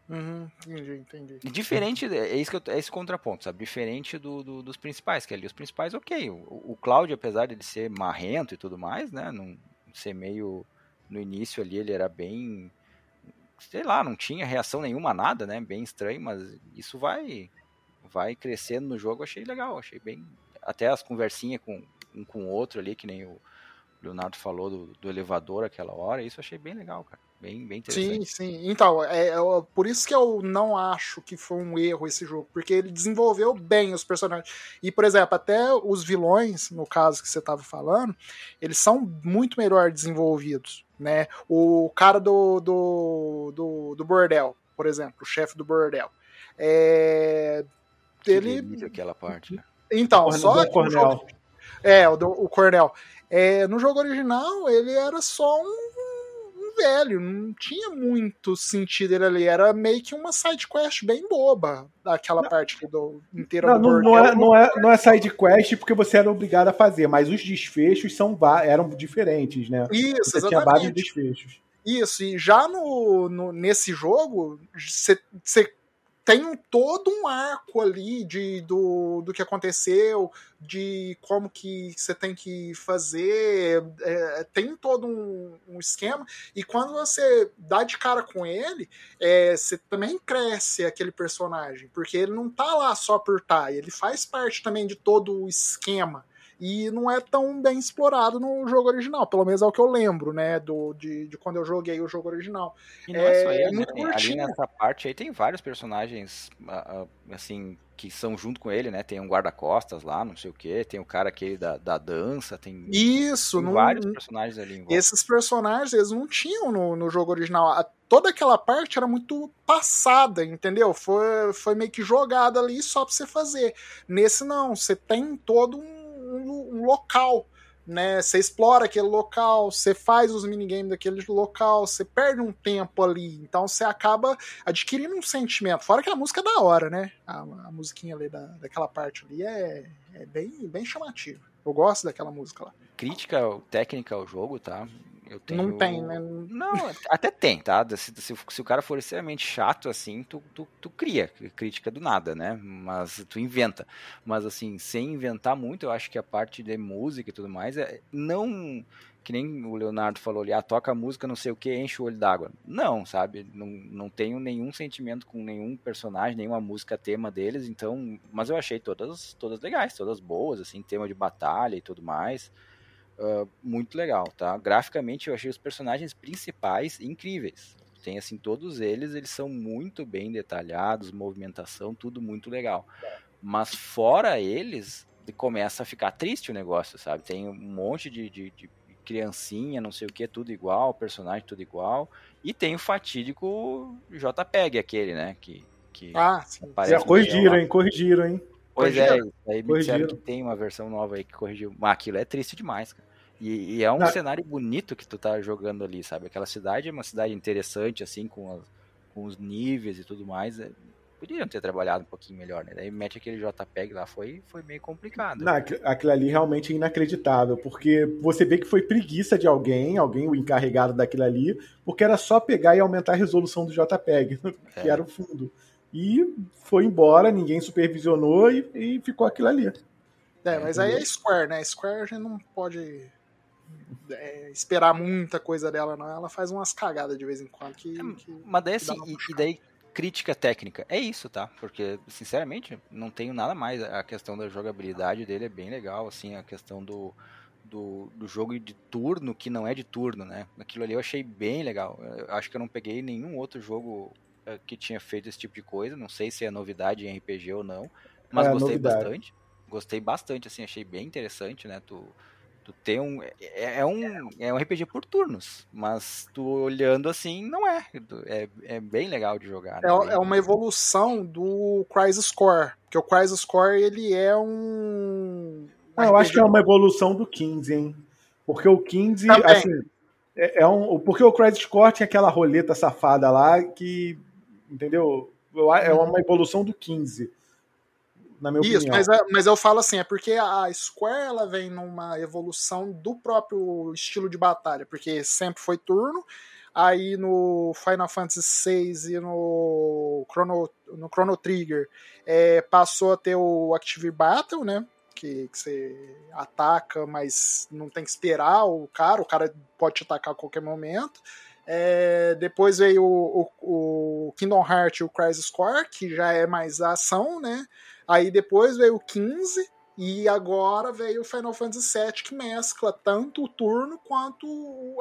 Uhum, entendi, entendi.
Diferente, é isso que eu, é esse contraponto, sabe? Diferente do, do, dos principais, que ali os principais, ok. O, o Cláudio, apesar de ele ser marrento e tudo mais, né? Não ser meio. No início ali ele era bem. Sei lá, não tinha reação nenhuma a nada, né? Bem estranho, mas isso vai. Vai crescendo no jogo, achei legal, achei bem. Até as conversinhas com um com o outro ali, que nem o Leonardo falou do, do elevador aquela hora, isso achei bem legal, cara. Bem, bem interessante.
Sim, sim. Então, é, é, por isso que eu não acho que foi um erro esse jogo, porque ele desenvolveu bem os personagens. E, por exemplo, até os vilões, no caso que você estava falando, eles são muito melhor desenvolvidos, né? O cara do, do, do, do bordel, por exemplo, o chefe do bordel. É, ele.
aquela parte. Né?
Então, só.
O Cornel.
É, o, do, o Cornel. É, no jogo original, ele era só um, velho, não tinha muito sentido ele ali. Era meio que uma side quest bem boba, daquela não. parte do inteira
não, do não, é, não, é, não é side quest porque você era obrigado a fazer, mas os desfechos são, eram diferentes, né?
Isso,
você
exatamente.
tinha vários desfechos.
Isso, e já no, no nesse jogo, você tem todo um arco ali de, do, do que aconteceu, de como que você tem que fazer, é, tem todo um, um, esquema, e quando você dá de cara com ele, é, você também cresce aquele personagem, porque ele não tá lá só por tá, ele faz parte também de todo o esquema e não é tão bem explorado no jogo original, pelo menos é o que eu lembro, né, do, de, de quando eu joguei o jogo original.
E não é, é só ele, é muito né? ali nessa parte aí tem vários personagens, assim, que são junto com ele, né, tem um guarda-costas lá, não sei o que, tem o cara aquele da, da dança, tem,
Isso,
tem
não,
vários personagens ali.
Esses personagens, eles não tinham no, no jogo original, toda aquela parte era muito passada, entendeu? Foi, foi meio que jogada ali só pra você fazer. Nesse não, você tem todo um um, local, né? Você explora aquele local, você faz os minigames daquele local, você perde um tempo ali, então você acaba adquirindo um sentimento. Fora que a música é da hora, né? A, a musiquinha ali da, daquela parte ali é, é bem, bem chamativa. Eu gosto daquela música lá.
Crítica técnica ao jogo, tá? Tenho...
Não tem, né?
Não, até tem, tá? Se, se, se, o cara for extremamente chato, assim, tu, tu, tu, cria crítica do nada, né? Mas tu inventa. Mas, assim, sem inventar muito, eu acho que a parte de música e tudo mais é não que nem o Leonardo falou ali, ah, toca música, não sei o que, enche o olho d'água. Não, sabe? Não, não tenho nenhum sentimento com nenhum personagem, nenhuma música tema deles, então. Mas eu achei todas, todas legais, todas boas, assim, tema de batalha e tudo mais. Uh, muito legal, tá? Graficamente eu achei os personagens principais incríveis. Tem assim, todos eles, eles são muito bem detalhados, movimentação, tudo muito legal. Mas fora eles, começa a ficar triste o negócio, sabe? Tem um monte de, de, de criancinha, não sei o que, tudo igual, personagem tudo igual. E tem o fatídico JPEG, aquele, né? Que, que
ah, sim.
Já corrigiram, hein? Corrigiram, hein?
Pois é, aí me disseram que tem uma versão nova aí que corrigiu. Mas aquilo é triste demais, cara. E, e é um Não. cenário bonito que tu tá jogando ali, sabe? Aquela cidade é uma cidade interessante, assim, com, as, com os níveis e tudo mais. É, poderiam ter trabalhado um pouquinho melhor, né? Daí mete aquele JPEG lá, foi, foi meio complicado.
Não, aquilo ali realmente é inacreditável, porque você vê que foi preguiça de alguém, alguém o encarregado daquilo ali, porque era só pegar e aumentar a resolução do JPEG, que é. era o fundo. E foi embora, ninguém supervisionou e, e ficou aquilo ali.
É, mas aí é Square, né? Square a gente não pode é, esperar muita coisa dela, não. Ela faz umas cagadas de vez em quando. Que,
é,
que
mas daí assim, e, e, daí crítica técnica. É isso, tá? Porque, sinceramente, não tenho nada mais. A questão da jogabilidade dele é bem legal, assim, a questão do, do, do jogo de turno que não é de turno, né? Aquilo ali eu achei bem legal. Eu acho que eu não peguei nenhum outro jogo que tinha feito esse tipo de coisa. Não sei se é novidade em RPG ou não, mas é, gostei novidade. bastante. Gostei bastante, assim, achei bem interessante, né? Tu, tu tem um é, é, um é um RPG por turnos, mas tu olhando assim não é. É, é bem legal de jogar.
Né? É, é uma evolução do Crisis Core, porque o Crisis Core ele é um
ah, eu acho que é uma evolução do 15, hein? Porque o 15, Também. assim, é, é, um, porque o Crisis Core tinha aquela roleta safada lá que entendeu? É uma evolução do 15, na minha Isso, opinião.
Mas, é, mas eu falo assim, é porque a Square ela vem numa evolução do próprio estilo de batalha, porque sempre foi turno, aí no Final Fantasy VI e no Chrono, no Chrono Trigger é, passou a ter o Active Battle, né? Que, que, você ataca, mas não tem que esperar o cara, o cara pode te atacar a qualquer momento. É, depois veio o, o, o, Kingdom Hearts e o Crisis Core, que já é mais ação, né? Aí depois veio o 15 e agora veio o Final Fantasy VII, que mescla tanto o turno quanto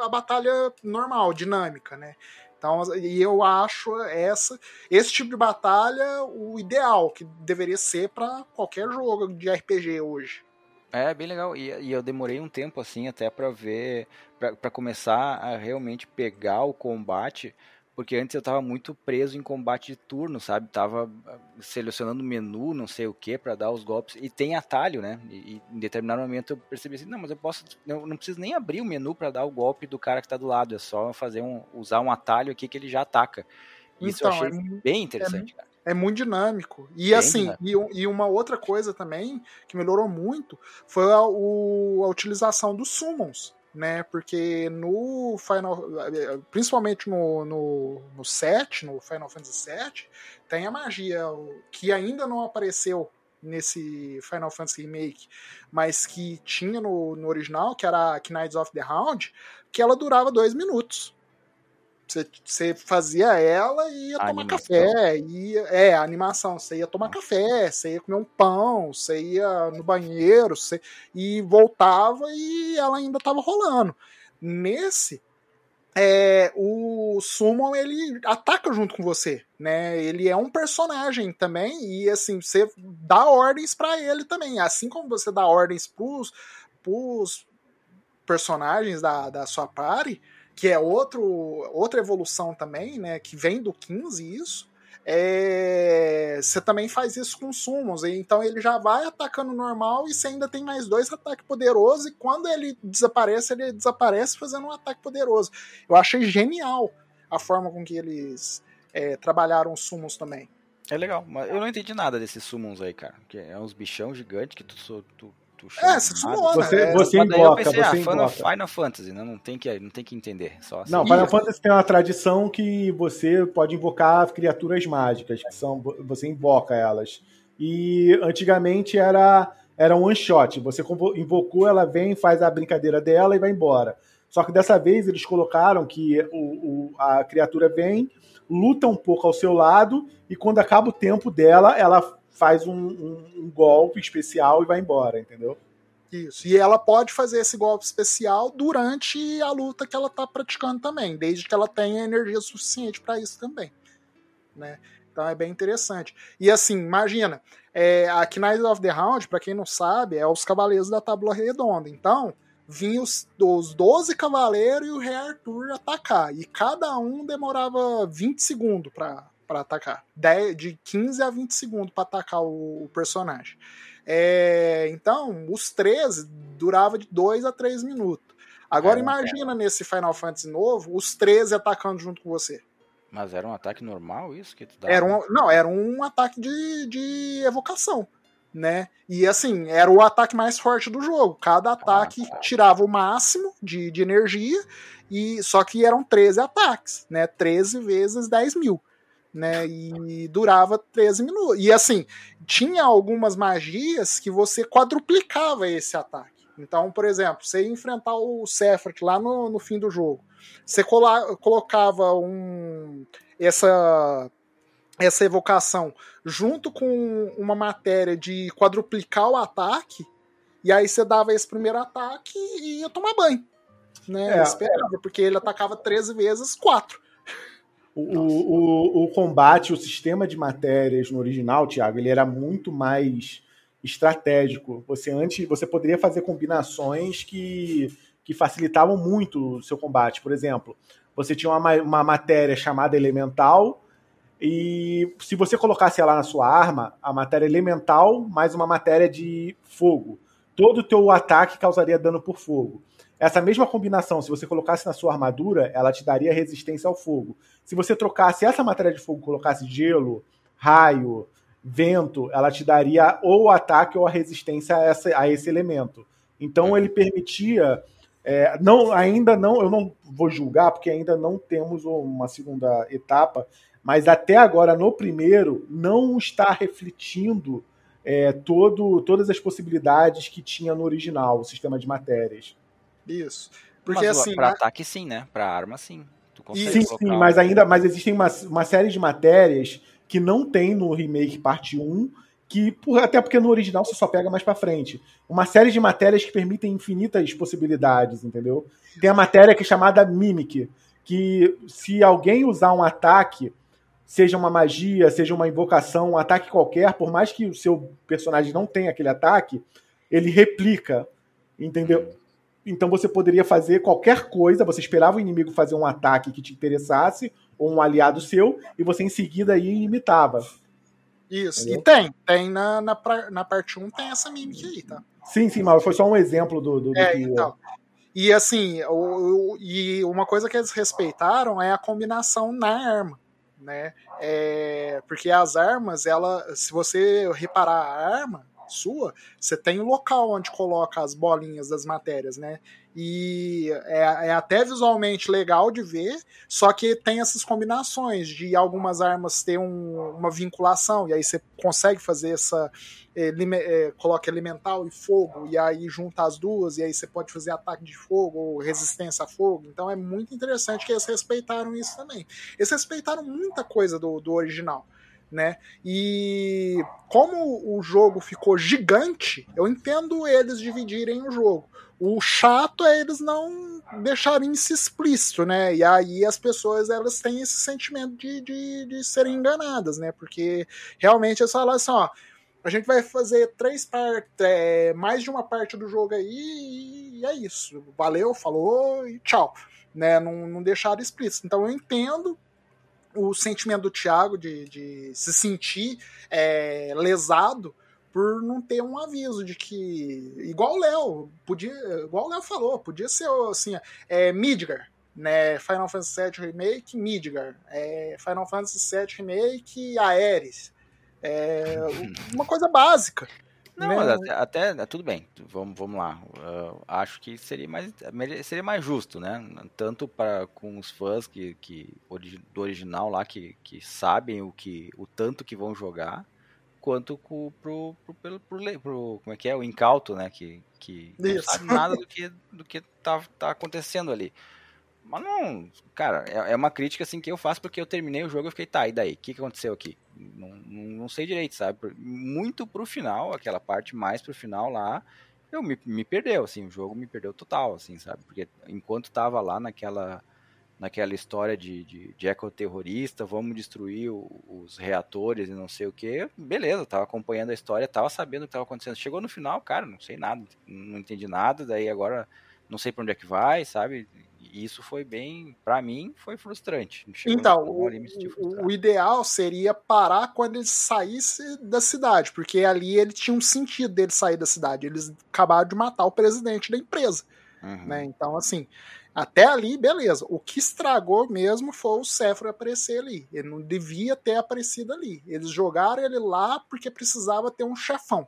a batalha normal, dinâmica, né? Então, e eu acho essa, esse tipo de batalha o ideal que deveria ser para qualquer jogo de RPG hoje.
É, bem legal. E, e eu demorei um tempo assim até para ver, para começar a realmente pegar o combate, porque antes eu tava muito preso em combate de turno, sabe? Tava ah, selecionando menu, não sei o que, para dar os golpes. E tem atalho, né? E, e, em determinado momento eu percebi assim, não, mas eu posso, eu não preciso nem abrir o menu para dar o golpe do cara que tá do lado, é só fazer um, usar um atalho aqui que ele já ataca. Isso então, eu achei é, bem interessante,
é, cara. É muito dinâmico. E bem assim, dinâmico. E, e, uma outra coisa também que melhorou muito foi a, o, a utilização dos summons né? Porque no Final, principalmente no, no, no 7, no Final Fantasy VII, tem a magia que ainda não apareceu nesse Final Fantasy Remake, mas que tinha no, no original, que era a Knights of the Round, que ela durava dois minutos. Você, fazia ela e ia a tomar animação. café. Ia, é, a animação. Você ia tomar café, você ia comer um pão, você ia no banheiro, você, e voltava e ela ainda estava rolando. Nesse, é, o Summon ele ataca junto com você, né? Ele é um personagem também e assim você dá ordens para ele também, assim como você dá ordens pros, pros personagens da, da sua party, que é outro, outra evolução também, né? Que vem do 15 isso. É, você também faz isso com summons, então ele já vai atacando normal e você ainda tem mais dois ataques poderosos, e quando ele desaparece, ele desaparece fazendo um ataque poderoso. Eu achei genial a forma com que eles é, trabalharam os summons também.
É legal, mas eu não entendi nada desses summons aí, cara. Que é uns bichão gigante que tu, tu
é, você sumou,
Você,
é,
você invoca, pensei, você ah, invoca.
Final Fantasy, né? não, tem que, não tem que entender. Só assim.
Não, Final Fantasy tem uma tradição que você pode invocar criaturas mágicas, que são você invoca elas. E antigamente era era um one shot. Você invocou, ela vem, faz a brincadeira dela e vai embora. Só que dessa vez eles colocaram que o, o, a criatura vem, luta um pouco ao seu lado e quando acaba o tempo dela, ela faz um, um, um golpe especial e vai embora, entendeu?
Isso. E ela pode fazer esse golpe especial durante a luta que ela está praticando também, desde que ela tenha energia suficiente para isso também. Né? Então é bem interessante. E assim, imagina, é, a Knights of the Round, para quem não sabe, é os cavaleiros da Tábua Redonda. Então, vinham os, os 12 cavaleiros e o Rei Arthur atacar. E cada um demorava 20 segundos para para atacar. de 15 a 20 segundos para atacar o, personagem. É, então, os 13 durava de 2 a 3 minutos. Agora é, imagina é. nesse Final Fantasy novo, os 13 atacando junto com você.
Mas era um ataque normal isso que tu
dava? Era um, não, era um ataque de, de evocação, né? E assim, era o ataque mais forte do jogo. Cada ah, ataque ah, tirava o máximo de, de energia, e só que eram 13 ataques, né? 13 vezes 10 mil né? E durava 13 minutos. E assim, tinha algumas magias que você quadruplicava esse ataque. Então, por exemplo, você ia enfrentar o Sephiroth lá no, no fim do jogo. Você colocava um, essa, essa evocação junto com uma matéria de quadruplicar o ataque, e aí você dava esse primeiro ataque e ia tomar banho. Né? É, esperava, porque ele atacava 13 vezes 4.
O, o, o, combate, o sistema de matérias no original, Thiago, ele era muito mais estratégico. Você antes você poderia fazer combinações que, que facilitavam muito o seu combate. Por exemplo, você tinha uma, uma matéria chamada elemental, e se você colocasse ela na sua arma, a matéria elemental mais uma matéria de fogo, todo o teu ataque causaria dano por fogo. Essa mesma combinação, se você colocasse na sua armadura, ela te daria resistência ao fogo. Se você trocasse essa matéria de fogo, colocasse gelo, raio, vento, ela te daria ou o ataque ou a resistência a, essa, a esse elemento. Então ele permitia. É, não, ainda não, eu não vou julgar, porque ainda não temos uma segunda etapa, mas até agora, no primeiro, não está refletindo é, todo, todas as possibilidades que tinha no original, o sistema de matérias.
Isso.
Porque mas, assim. Pra né? ataque, sim, né? Pra arma, sim.
Sim, sim, mas ainda mas existem uma, uma série de matérias que não tem no remake parte 1, que até porque no original você só pega mais para frente. Uma série de matérias que permitem infinitas possibilidades, entendeu? Tem a matéria que é chamada Mimic, que se alguém usar um ataque, seja uma magia, seja uma invocação, um ataque qualquer, por mais que o seu personagem não tenha aquele ataque, ele replica, entendeu? Então você poderia fazer qualquer coisa, você esperava o inimigo fazer um ataque que te interessasse, ou um aliado seu, e você em seguida aí imitava.
Isso, Entendeu? e tem, tem na, na, na parte 1 tem essa mímica aí, tá?
Sim, sim, mas foi só um exemplo do, do,
é,
do que...
Então. E assim, o, o, e uma coisa que eles respeitaram é a combinação na arma, né? É, porque as armas, ela, se você reparar a arma, sua, você tem o um local onde coloca as bolinhas das matérias, né? E é, é, até visualmente legal de ver, só que tem essas combinações de algumas armas ter um, uma vinculação, e aí você consegue fazer essa. É, é, coloca elemental e fogo, e aí junta as duas, e aí você pode fazer ataque de fogo ou resistência a fogo. Então é muito interessante que eles respeitaram isso também. Eles respeitaram muita coisa do, do original né? E como o jogo ficou gigante, eu entendo eles dividirem o jogo. O chato é eles não deixarem isso explícito, né? E aí as pessoas elas têm esse sentimento de, de, de serem enganadas, né? Porque realmente eles falam assim, ó, a gente vai fazer três partes, é, mais de uma parte do jogo aí, e é isso. Valeu, falou e tchau. Né? Não, não deixaram explícito. Então eu entendo o sentimento do Thiago de, de se sentir é, lesado por não ter um aviso de que igual o Léo podia igual o Léo falou podia ser assim é, Midgar né? Final Fantasy VII Remake Midgar. É, Final Fantasy VII Remake Aeres é, uma coisa básica
não, né? mas até, até, tudo bem, vamos, vamos lá. Uh, acho que seria mais, seria mais justo, né? Tanto para com os fãs que, que do original lá que, que sabem o que o tanto que vão jogar, quanto com, pro, pro, pro, pro, pro como é que é o incauto, né? Que, que não sabe nada do que do que tá, tá acontecendo ali. Mas não, cara, é, é, uma crítica assim que eu faço porque eu terminei o jogo e fiquei, tá, e daí? O que, que aconteceu aqui? Não, não, não, sei direito, sabe? Muito pro final, aquela parte mais pro final lá, eu me, me perdeu, assim, o jogo me perdeu total, assim, sabe? Porque enquanto tava lá naquela naquela história de, de, de ecoterrorista, vamos destruir o, os reatores e não sei o que, beleza, tava acompanhando a história, tava sabendo o que tava acontecendo. Chegou no final, cara, não sei nada, não entendi nada, daí agora não sei para onde é que vai, sabe? E isso foi bem, para mim, foi frustrante.
então, o, o, ideal seria parar quando ele saísse da cidade, porque ali ele tinha um sentido dele sair da cidade. Eles acabaram de matar o presidente da empresa. Uhum. Né? Então, assim, até ali, beleza. O que estragou mesmo foi o Cefro aparecer ali. Ele não devia ter aparecido ali. Eles jogaram ele lá porque precisava ter um chefão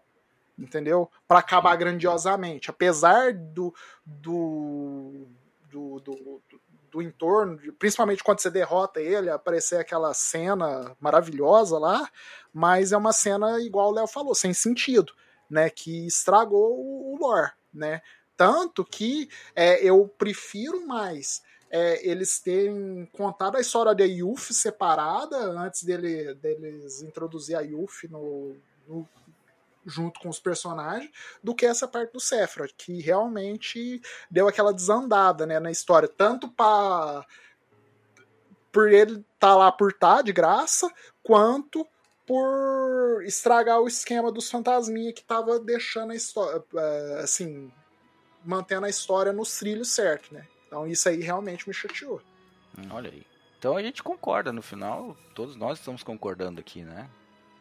entendeu? Para acabar grandiosamente, apesar do do, do, do, do entorno, principalmente quando você derrota ele, aparecer aquela cena maravilhosa lá, mas é uma cena igual o Léo falou, sem sentido, né? Que estragou o lore, né? Tanto que é, eu prefiro mais é, eles terem contado a história da Yuffie separada antes dele, deles introduzir a Yuffie no, no junto com os personagens do que essa parte do Sephiroth, que realmente deu aquela desandada né, na história, tanto para por ele estar tá lá por tá, de graça, quanto por estragar o esquema dos fantasminha que tava deixando a história, eh, assim, mantendo a história nos trilhos certo, né? Então isso aí realmente me chateou.
Hum, olha aí. Então a gente concorda no final, todos nós estamos concordando aqui, né?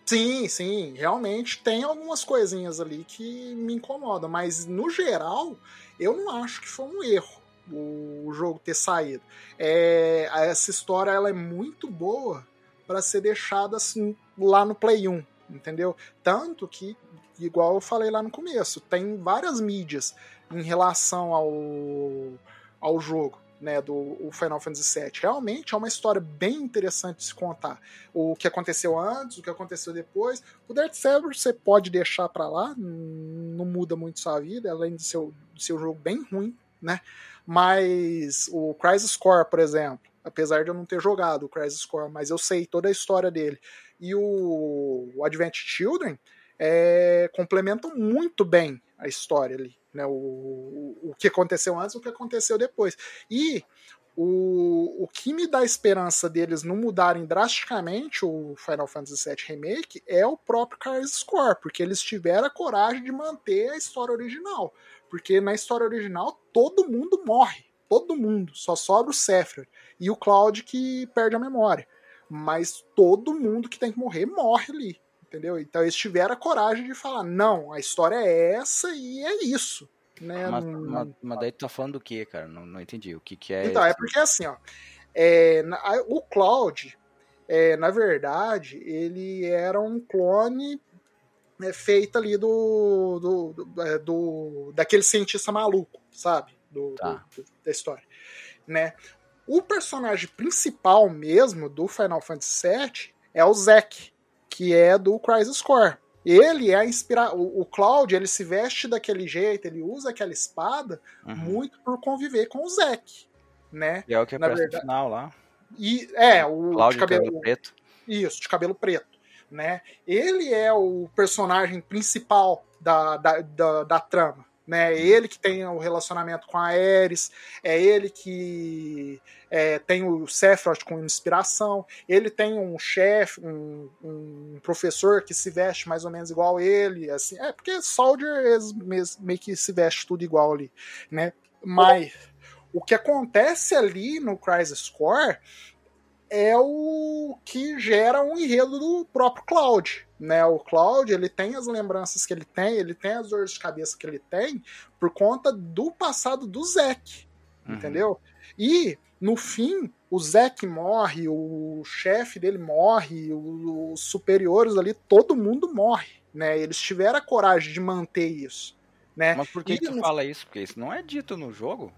Sim, sim, realmente tem algumas coisinhas ali que me incomodam, mas no geral eu não acho que foi um erro o jogo ter saído. É, essa história ela é muito boa para ser deixada assim lá no Play 1, entendeu? Tanto que, igual eu falei lá no começo, tem várias mídias em relação ao, ao jogo né, do Final Fantasy VII. Realmente é uma história bem interessante de se contar. O que aconteceu antes, o que aconteceu depois. O Dark Saber você pode deixar para lá, não muda muito sua vida, além de ser, de ser um jogo bem ruim, né? Mas o Crisis Core, por exemplo, apesar de eu não ter jogado o Crisis Core, mas eu sei toda a história dele. E o, o Advent Children é, complementam muito bem a história ali né, o, o que aconteceu antes e o que aconteceu depois. E o, o que me dá esperança deles não mudarem drasticamente o Final Fantasy VII Remake é o próprio Crisis Score, porque eles tiveram a coragem de manter a história original. Porque na história original todo mundo morre. Todo mundo. Só sobra o Sephiroth. E o Cloud que perde a memória. Mas todo mundo que tem que morrer morre ali. Entendeu? Então eles tiveram a coragem de falar: não, a história é essa e é isso. Né?
Mas, mas, mas, daí tu tá falando do que, cara? Não, não entendi. O que, que é.
Então,
esse...
é porque assim, ó. É, o Cloud, é, na verdade, ele era um clone é, feito ali do, do, do, é, do, daquele cientista maluco, sabe? Do, tá. do, da história. Né? O personagem principal mesmo do Final Fantasy VII é o Zack, que é do Crisis Core. Ele é inspirado. O, Cloud, ele se veste daquele jeito, ele usa aquela espada uhum. muito por conviver com o Zack, né?
E é o que aparece verdade... no final lá.
E, é, o
Cloud de cabelo, cabelo preto.
Isso, de cabelo preto, né? Ele é o personagem principal da, da, da, da trama, né? Ele que tem o relacionamento com a Ares, é ele que é, tem o Sephiroth com inspiração, ele tem um chefe, um, um, professor que se veste mais ou menos igual ele, assim, é porque Soldier meio que se veste tudo igual ali, né? Mas o que acontece ali no Crisis Core é o que gera um enredo do próprio Cloud, né? O Cloud, ele tem as lembranças que ele tem, ele tem as dores de cabeça que ele tem por conta do passado do Zack, uhum. entendeu? E no fim, o Zack morre, o chefe dele morre, os superiores ali, todo mundo morre, né? Eles tiveram a coragem de manter isso, né?
Mas por que, que tu no... fala isso? Porque isso não é dito no jogo?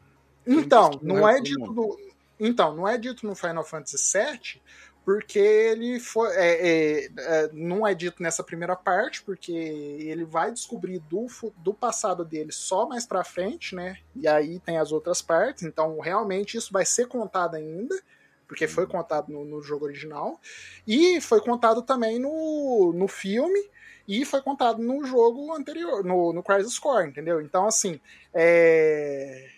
Então, não é dito no... Então, não é dito no Final Fantasy VII, porque ele foi. É, é, é, não é dito nessa primeira parte, porque ele vai descobrir do, do passado dele só mais pra frente, né? E aí tem as outras partes, então realmente isso vai ser contado ainda, porque foi contado no, no jogo original, e foi contado também no, no filme, e foi contado no jogo anterior, no, no Crisis Core, entendeu? Então, assim, é...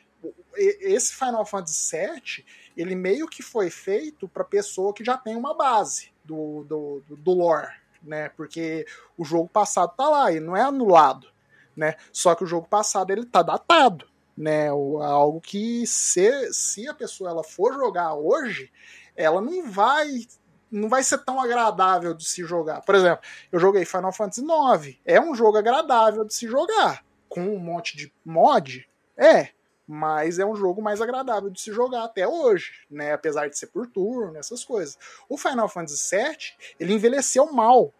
esse Final Fantasy VII ele meio que foi feito para pessoa que já tem uma base do, do, do lore, né? Porque o jogo passado tá lá, e não é anulado, né? Só que o jogo passado ele tá datado, né? Algo que se, se a pessoa ela for jogar hoje, ela não vai não vai ser tão agradável de se jogar. Por exemplo, eu joguei Final Fantasy IX, é um jogo agradável de se jogar, com um monte de mod, é, mas é um jogo mais agradável de se jogar até hoje, né? Apesar de ser por turno, essas coisas. O Final Fantasy VII, ele envelheceu mal,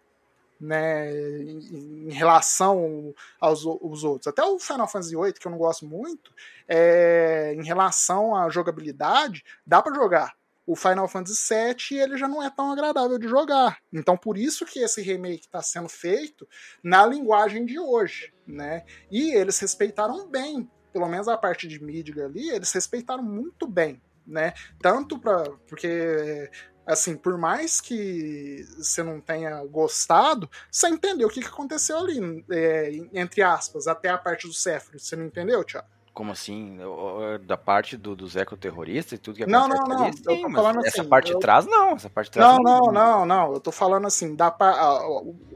né? Em, em relação aos, aos, outros. Até o Final Fantasy VIII, que eu não gosto muito, é, em relação à jogabilidade, dá para jogar. O Final Fantasy VII ele já não é tão agradável de jogar. Então, por isso que esse remake está sendo feito na linguagem de hoje, né? E eles respeitaram bem pelo menos a parte de Midgar ali, eles respeitaram muito bem, né? Tanto para porque assim, por mais que você não tenha gostado, você entendeu o que, aconteceu ali, é, entre aspas, até a parte do Sephiroth, você não entendeu, Thiago?
Como assim? Da parte do, dos ecoterroristas e tudo que
Não, não, não. Ali, sim, eu tô falando
essa
assim,
parte
eu...
de trás, não. Essa parte de
trás não, não, não, não, não. Eu tô falando assim, da, a,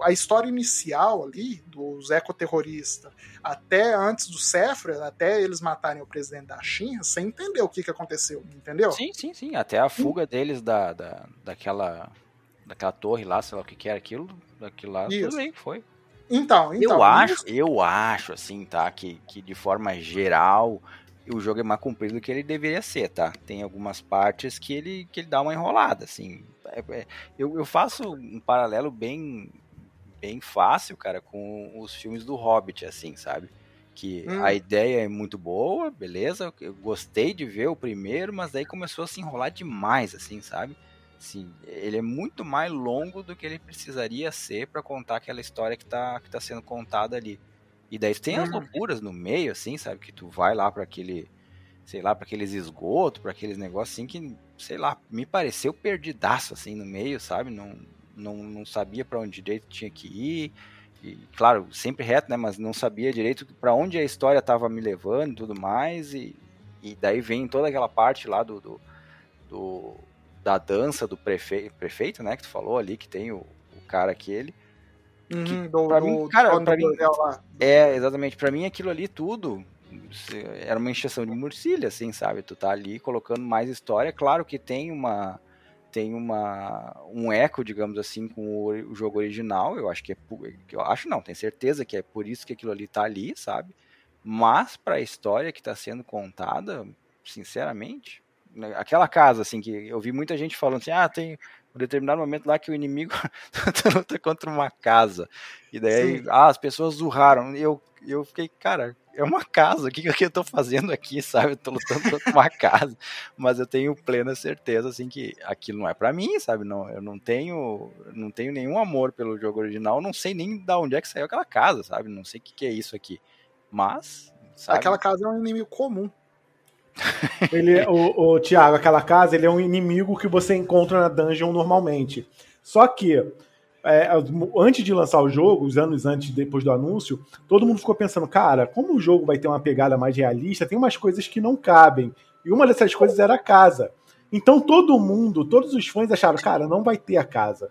a história inicial ali dos ecoterroristas até antes do Sephiroth, até eles matarem o presidente da China, você entendeu o que, que aconteceu, entendeu?
Sim, sim, sim. Até a fuga deles da, da, daquela, daquela torre lá, sei lá o que, que era aquilo, daquilo lá, Isso. tudo bem, foi.
Então, então.
Eu acho, eu acho, assim, tá? Que, que de forma geral o jogo é mais comprido do que ele deveria ser, tá? Tem algumas partes que ele, que ele dá uma enrolada, assim. É, é, eu, eu faço um paralelo bem, bem fácil, cara, com os filmes do Hobbit, assim, sabe? Que hum. a ideia é muito boa, beleza? Eu gostei de ver o primeiro, mas daí começou a se enrolar demais, assim, sabe? Assim, ele é muito mais longo do que ele precisaria ser para contar aquela história que tá, que tá sendo contada ali. E daí tem as uhum. loucuras no meio, assim, sabe? Que tu vai lá para aquele, sei lá, para aqueles esgotos, para aqueles negócios assim que, sei lá, me pareceu perdidaço, assim, no meio, sabe? Não, não, não sabia para onde direito tinha que ir. E, claro, sempre reto, né? Mas não sabia direito para onde a história tava me levando e tudo mais. E, e daí vem toda aquela parte lá do, do do, da dança do prefeito, prefeito, né, que tu falou ali, que tem o, o cara aquele.
Uhum, do,
pra
do,
mim, cara, pra mim, é, exatamente, pra mim aquilo ali tudo era uma encheção de murcilha, assim, sabe? Tu tá ali colocando mais história, claro que tem uma tem uma um eco, digamos assim, com o, o jogo original, eu acho que é eu acho não, tenho certeza que é por isso que aquilo ali tá ali, sabe? Mas pra história que tá sendo contada, sinceramente, aquela casa assim que eu vi muita gente falando assim: "Ah, tem um determinado momento lá que o inimigo luta contra uma casa". E daí,
Sim.
ah, as pessoas zurraram. E eu, eu fiquei, cara, é uma casa, o que, que eu tô fazendo aqui, sabe? Eu tô lutando contra uma casa. Mas eu tenho plena certeza, assim, que aquilo não é pra mim, sabe? Não, eu não tenho, não tenho nenhum amor pelo jogo original, não sei nem da onde é que saiu aquela casa, sabe? Não sei o que, que é isso aqui. Mas, sabe?
Aquela casa é um inimigo comum.
Ele, o, o Thiago, aquela casa, ele é um inimigo que você encontra na dungeon normalmente. Só que, é, antes de lançar o jogo, os anos antes, depois do anúncio, todo mundo ficou pensando, cara, como o jogo vai ter uma pegada mais realista, tem umas coisas que não cabem. E uma dessas coisas era a casa. Então todo mundo, todos os fãs acharam, cara, não vai ter a casa.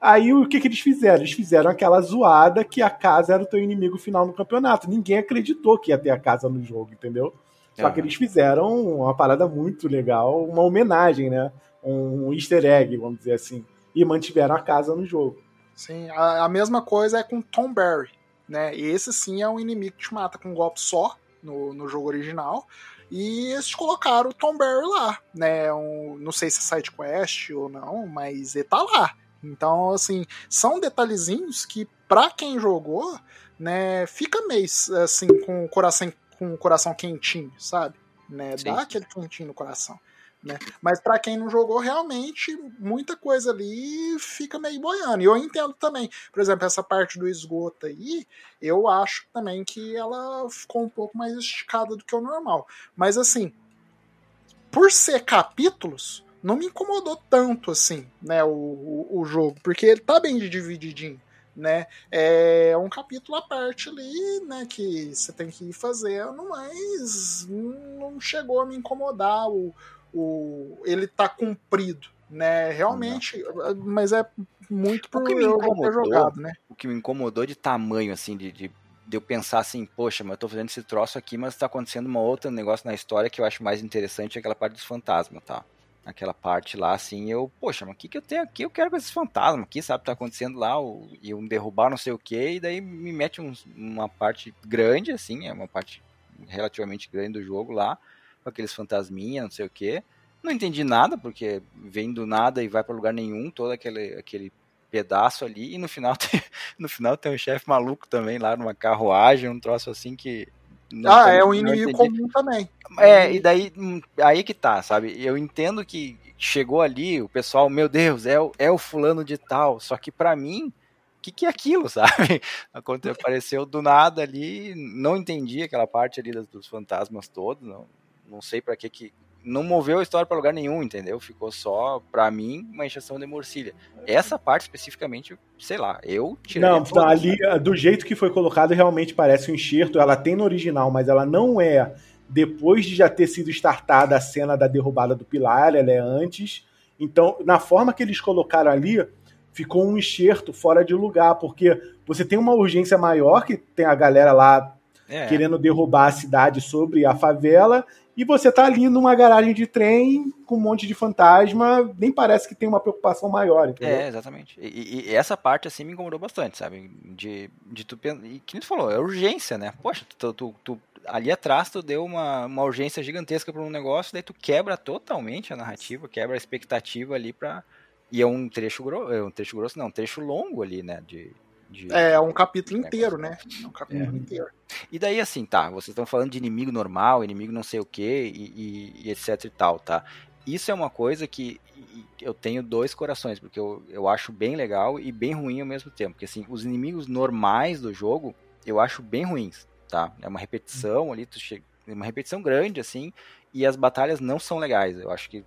Aí o que, que eles fizeram? Eles fizeram aquela zoada que a casa era o teu inimigo final no campeonato. Ninguém acreditou que ia ter a casa no jogo, entendeu? Só que
Aham.
eles fizeram uma parada muito legal, uma homenagem, né? Um easter egg, vamos dizer assim. E mantiveram a casa no jogo.
Sim, a, a mesma coisa é com Tom Barry, né? E esse sim é um inimigo que te mata com um golpe só no, no jogo original. E eles colocaram o Tom Barry lá, né? Um, não sei se é side quest ou não, mas ele tá lá. Então, assim, são detalhezinhos que, pra quem jogou, né, fica meio assim, com o coração, com o coração quentinho, sabe? Né?
Sim,
Dá aquele quentinho no coração. Né? Mas pra quem não jogou, realmente, muita coisa ali fica meio boiando. E eu entendo também. Por exemplo, essa parte do esgoto aí, eu acho também que ela ficou um pouco mais esticada do que o normal. Mas assim, por ser capítulos, não me incomodou tanto assim, né, o, o, o jogo, porque ele tá bem divididinho, né? É um capítulo à parte ali, né, que você tem que ir fazendo, mas não chegou a me incomodar o, o ele tá cumprido, né? Realmente, mas é muito por
O que me
eu ter
incomodou-
jogado, né?
o que me incomodou de tamanho, assim, de, de, de eu pensar assim, poxa, mas eu tô fazendo esse troço aqui, mas tá acontecendo uma outra negócio na história que eu acho mais interessante, é aquela parte dos fantasmas, tá? Aquela parte lá, assim, eu, poxa, mas o que, que eu tenho aqui? Eu quero com esses fantasmas aqui, sabe? Tá acontecendo lá, o, e um derrubar não sei o que, e daí me mete uns- uma parte grande, assim, é uma parte relativamente grande do jogo lá, com aqueles fantasminha, não sei o que. Não entendi nada, porque vem do nada e vai pra lugar nenhum, todo aquele, aquele pedaço ali, e no final tem, no final tem um chefe maluco também lá numa carruagem, um troço assim que. Não
ah, é um inimigo comum também.
É, e daí, hum, aí que tá, sabe? Eu entendo que chegou ali, o pessoal, meu Deus, é o, é o fulano de tal, só que pra mim, o que, que é aquilo, sabe? Apareceu do nada ali, não entendi aquela parte ali dos fantasmas todos, não, não sei pra que que. Não moveu a história pra lugar nenhum, entendeu? Ficou só, pra mim, uma encheção de morcilha. Essa parte especificamente, sei lá, eu tirei.
Não, tá, ali, do jeito que foi colocado, realmente parece um enxerto. Ela tem no original, mas ela não é depois de já ter sido startada a cena da derrubada do pilar, ela é antes. Então, na forma que eles colocaram ali, ficou um enxerto fora de lugar, porque você tem uma urgência maior, que tem a galera lá
É,
querendo derrubar a cidade sobre a favela, e você tá ali numa garagem de trem com um monte de fantasma, nem parece que tem uma preocupação maior, entendeu?
É, exatamente. E, e- essa parte, assim, me incomodou bastante, sabe? De, de tu pensar. E que nem tu falou, é urgência, né? Poxa, tu, tu- tu- ali atrás tu deu uma, uma urgência gigantesca pra um negócio, daí tu quebra totalmente a narrativa, quebra a expectativa ali pra. E é um trecho grosso, é um trecho grosso, não, um trecho longo ali, né? De, de-
É um capítulo inteiro, né? É um capítulo inteiro.
E daí, assim, tá, vocês estão falando de inimigo normal, inimigo não sei o que, e, e- etc e tal, tá? Isso é uma coisa que eu tenho dois corações, porque eu, eu acho bem legal e bem ruim ao mesmo tempo. Porque, assim, os inimigos normais do jogo, eu acho bem ruins, tá? É uma repetição ali, tu chega, é uma repetição grande, assim, e as batalhas não são legais. Eu acho que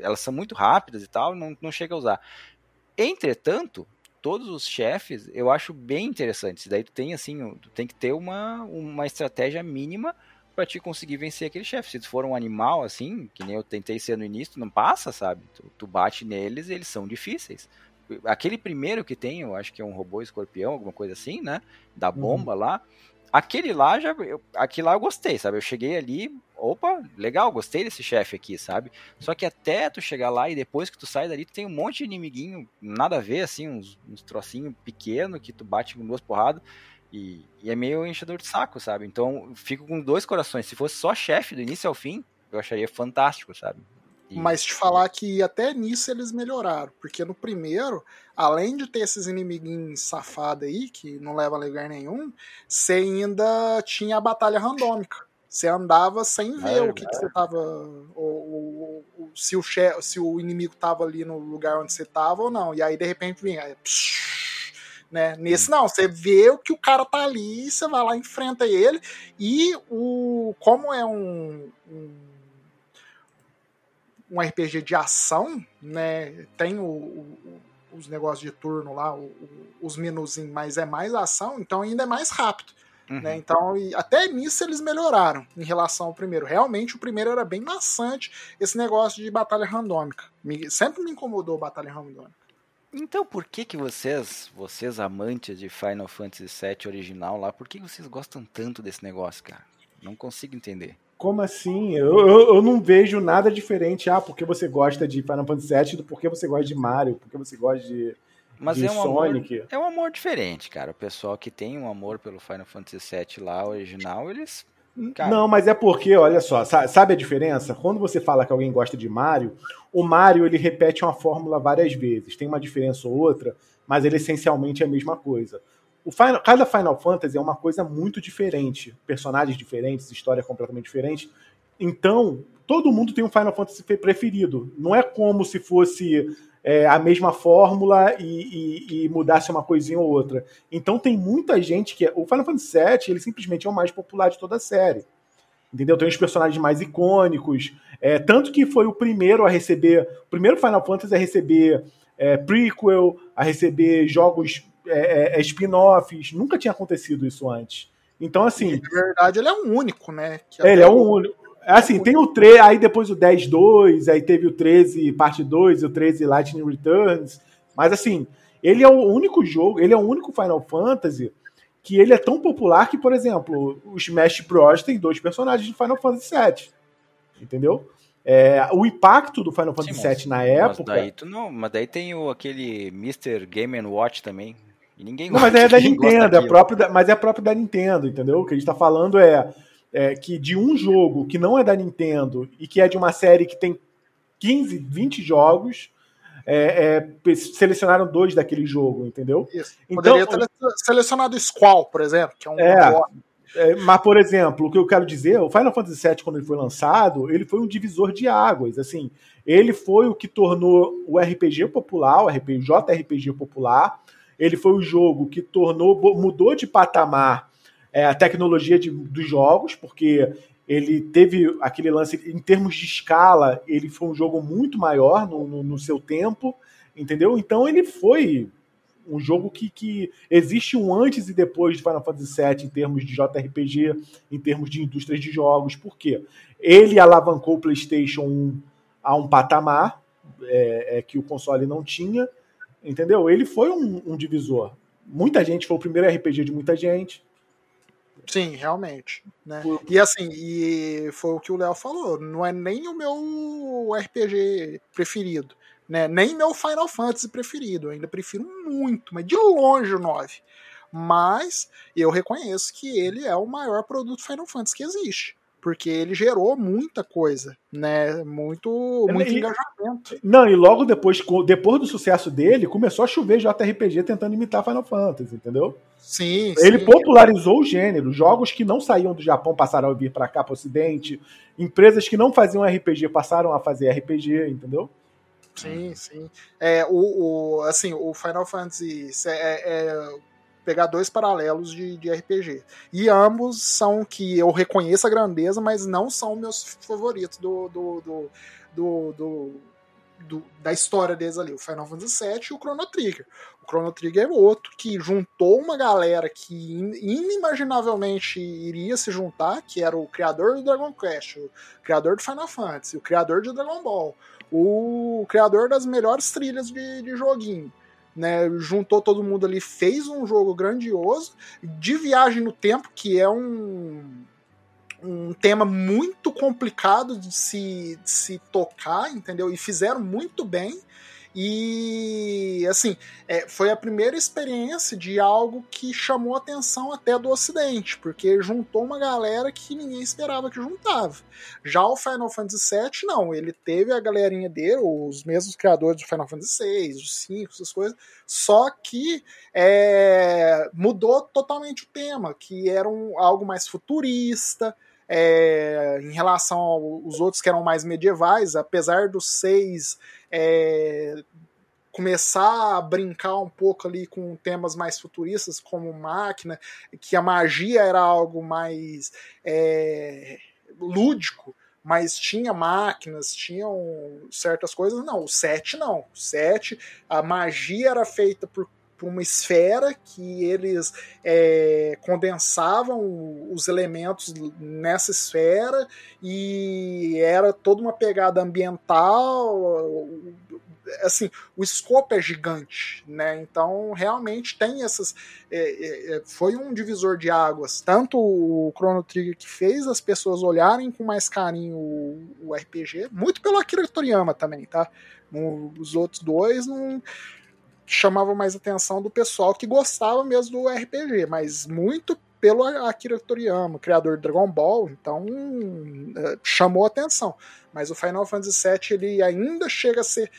elas são muito rápidas e tal, não, não chega a usar. Entretanto, todos os chefes eu acho bem interessantes. Daí tu tem assim, tu tem que ter uma, uma estratégia mínima para te conseguir vencer aquele chefe. Se tu for um animal assim, que nem eu tentei ser no início, tu não passa, sabe? Tu, tu bate neles e eles são difíceis. Aquele primeiro que tem, eu acho que é um robô escorpião, alguma coisa assim, né? Da uhum. bomba uhum. lá. Aquele lá já. Eu, aquele lá eu gostei, sabe? Eu cheguei ali, opa, legal, gostei desse chefe aqui, sabe? Só que até tu chegar lá e depois que tu sai dali, tu tem um monte de inimiguinho, nada a ver, assim, uns, uns trocinhos pequenos que tu bate com duas porradas. E, e, é meio enchedor de saco, sabe? Então fico com dois corações. Se fosse só chefe do início ao fim, eu acharia fantástico, sabe?
E... Mas te falar que até nisso eles melhoraram. Porque no primeiro, além de ter esses inimiguinhos safados aí, que não leva a lugar nenhum, você ainda tinha a batalha randômica. Você andava sem ver o que, que, você tava. Ou, ou, se, o se o inimigo tava ali no lugar onde você tava ou não. E aí, de repente, vinha. Aí, né? Nesse não, você vê o que o cara tá ali, você vai lá, enfrenta ele. E o. Como é um, um um RPG de ação, né? Tem o, o, os negócios de turno lá, o, os menuzinhos, mas é mais ação, então ainda é mais rápido. Uhum. Né? Então, até nisso eles melhoraram em relação ao primeiro. Realmente, o primeiro era bem maçante esse negócio de batalha randômica. Me, sempre me incomodou batalha randômica.
Então, por que que vocês, vocês amantes de Final Fantasy VII original lá, por que vocês gostam tanto desse negócio, cara? Não consigo entender.
Como assim? Eu, eu, eu, não vejo nada diferente. Ah, porque você gosta de Final Fantasy VII, do porquê você gosta de Mario, porque você gosta de,
Mas é um Sonic. Amor, é um amor diferente, cara. O pessoal que tem um amor pelo Final Fantasy VII lá, original, eles.
Cara... Não, mas é porque, olha só, sabe a diferença? Quando você fala que alguém gosta de Mario, o Mario ele repete uma fórmula várias vezes. Tem uma diferença ou outra, mas ele essencialmente é a mesma coisa o Final, cada Final Fantasy é uma coisa muito diferente, personagens diferentes, história completamente diferente. Então, todo mundo tem um Final Fantasy preferido. Não é como se fosse é, a mesma fórmula e, e, e, mudasse uma coisinha ou outra. Então, tem muita gente que. É, o Final Fantasy VII, ele simplesmente é o mais popular de toda a série. Entendeu? Tem os personagens mais icônicos. É, tanto que foi o primeiro a receber. O primeiro Final Fantasy a receber é, prequel, a receber jogos é, é, é, spin-offs. Nunca tinha acontecido isso antes. Então, assim.
E, na verdade, ele é um único, né?
ele é um único. Assim, tem o 3, aí depois o 10-2, aí teve o 13 parte 2, o 13 Lightning Returns. Mas assim, ele é o único jogo, ele é o único Final Fantasy que ele é tão popular que, por exemplo, o Smash Bros. tem dois personagens de Final Fantasy VII. Entendeu? É, o impacto do Final Fantasy VII na época.
Mas daí, não, mas daí tem o, aquele Mr. Game Watch também. E ninguém
Não, mas é da Nintendo, é próprio da, mas é próprio da Nintendo, entendeu? O que a gente tá falando é, é, que de um jogo que não é da Nintendo e que é de uma série que tem 15, 20 jogos, é, é, selecionaram dois daquele jogo, entendeu?
Isso. Então, Poderia ter selecionado Squall, por exemplo, que é um.
É, é, mas, por exemplo, o que eu quero dizer, o Final Fantasy VII, quando ele foi lançado, ele foi um divisor de águas. Assim, ele foi o que tornou o RPG popular, o RPG, JRPG popular, ele foi o jogo que tornou, mudou de patamar é, a tecnologia de, dos jogos, porque ele teve aquele lance, em termos de escala, ele foi um jogo muito maior no, no, no seu tempo, entendeu? Então ele foi um jogo que, que existe um antes e depois de Final Fantasy VII em termos de JRPG, em termos de indústrias de jogos. Por quê? Ele alavancou o PlayStation 1 a um patamar é, é, que o console não tinha, Entendeu? Ele foi um, um divisor. Muita gente foi o primeiro RPG de muita gente.
Sim, realmente. Né? E assim, e foi o que o Léo falou, não é nem o meu RPG preferido, né? Nem meu Final Fantasy preferido. Eu ainda prefiro muito, mas de longe o 9. Mas eu reconheço que ele é o maior produto Final Fantasy que existe porque ele gerou muita coisa, né? Muito, muito e, engajamento.
Não, e logo depois, depois do sucesso dele, começou a chover JRPG tentando imitar Final Fantasy, entendeu?
Sim.
Ele
sim.
popularizou o gênero. Jogos que não saíam do Japão passaram a vir para cá, para o Ocidente. Empresas que não faziam RPG passaram a fazer RPG, entendeu?
Sim, sim. É, o, o, assim, o Final Fantasy é, é pegar dois paralelos de, de RPG. E ambos são que eu reconheço a grandeza, mas não são meus favoritos do, do, do, do, do do, da história deles ali, o Final Fantasy VII e o Chrono Trigger. O Chrono Trigger é outro que juntou uma galera que inimaginavelmente iria se juntar, que era o criador do Dragon Quest, o criador do Final Fantasy, o criador de Dragon Ball, o criador das melhores trilhas de, de joguinho. Né, juntou todo mundo ali, fez um jogo grandioso de viagem no tempo, que é um, um tema muito complicado de se, de se tocar, entendeu? E fizeram muito bem. E assim, é, foi a primeira experiência de algo que chamou atenção até do Ocidente, porque juntou uma galera que ninguém esperava que juntava. Já o Final Fantasy VII, não, ele teve a galerinha dele, os mesmos criadores do Final Fantasy VI, os 5, essas coisas, só que é, mudou totalmente o tema, que era um, algo mais futurista, é, em relação aos outros que eram mais medievais, apesar dos seis é, começar a brincar um pouco ali com temas mais futuristas, como máquina, que a magia era algo mais é, lúdico, mas tinha máquinas, tinham certas coisas. Não, o 7 não. O 7, a magia era feita por para uma esfera que eles é, condensavam os elementos nessa esfera e era toda uma pegada ambiental assim, o escopo é gigante, né? Então, realmente tem essas. É, é, é, foi um divisor de águas. Tanto o Chrono Trigger que fez as pessoas olharem com mais carinho o, o RPG, muito pelo Akira Toriyama também, tá? os outros dois não chamava mais atenção do pessoal que gostava mesmo do RPG, mas muito pelo Akira Toriyama, criador de Dragon Ball, então é, chamou atenção. Mas o Final Fantasy VII ele ainda chega a ser,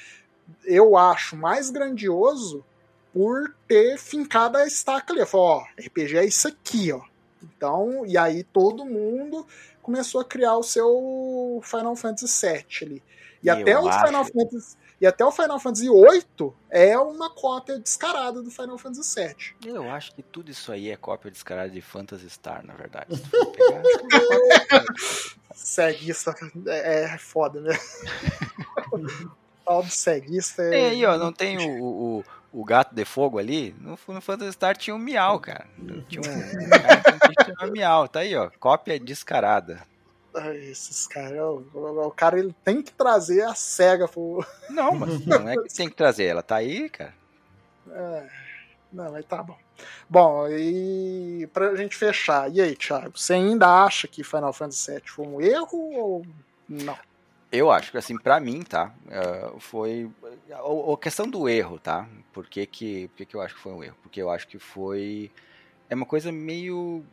eu acho, mais grandioso por ter fincado a estaca ali. Falou, ó, RPG é isso aqui, ó. Então, e aí todo mundo começou a criar o seu Final Fantasy VII ali. E, e até o. Final Fantasy e até o Final Fantasy VIII é uma cópia descarada do Final Fantasy VII.
Eu acho que tudo isso aí é cópia descarada de Phantasy Star, na verdade.
ceguista é, é foda, né? Tal do ceguista é...
é... aí, ó, não tem o, o, o, gato de fogo ali? No, no Phantasy Star tinha um miau, cara. Tinha um, um cara que tinha um miau. Tá aí, ó. Cópia descarada
esses caras, o, o, cara ele tem que trazer a SEGA pro.
Não, mas não é que tem que trazer, ela tá aí, cara.
É, não, mas tá bom. Bom, e pra gente fechar, e aí, Thiago, você ainda acha que Final Fantasy VII foi um erro ou não?
Eu acho que, assim, para mim, tá, uh, foi a, a, questão do erro, tá? Por que que, por que que eu acho que foi um erro? Porque eu acho que foi é uma coisa meio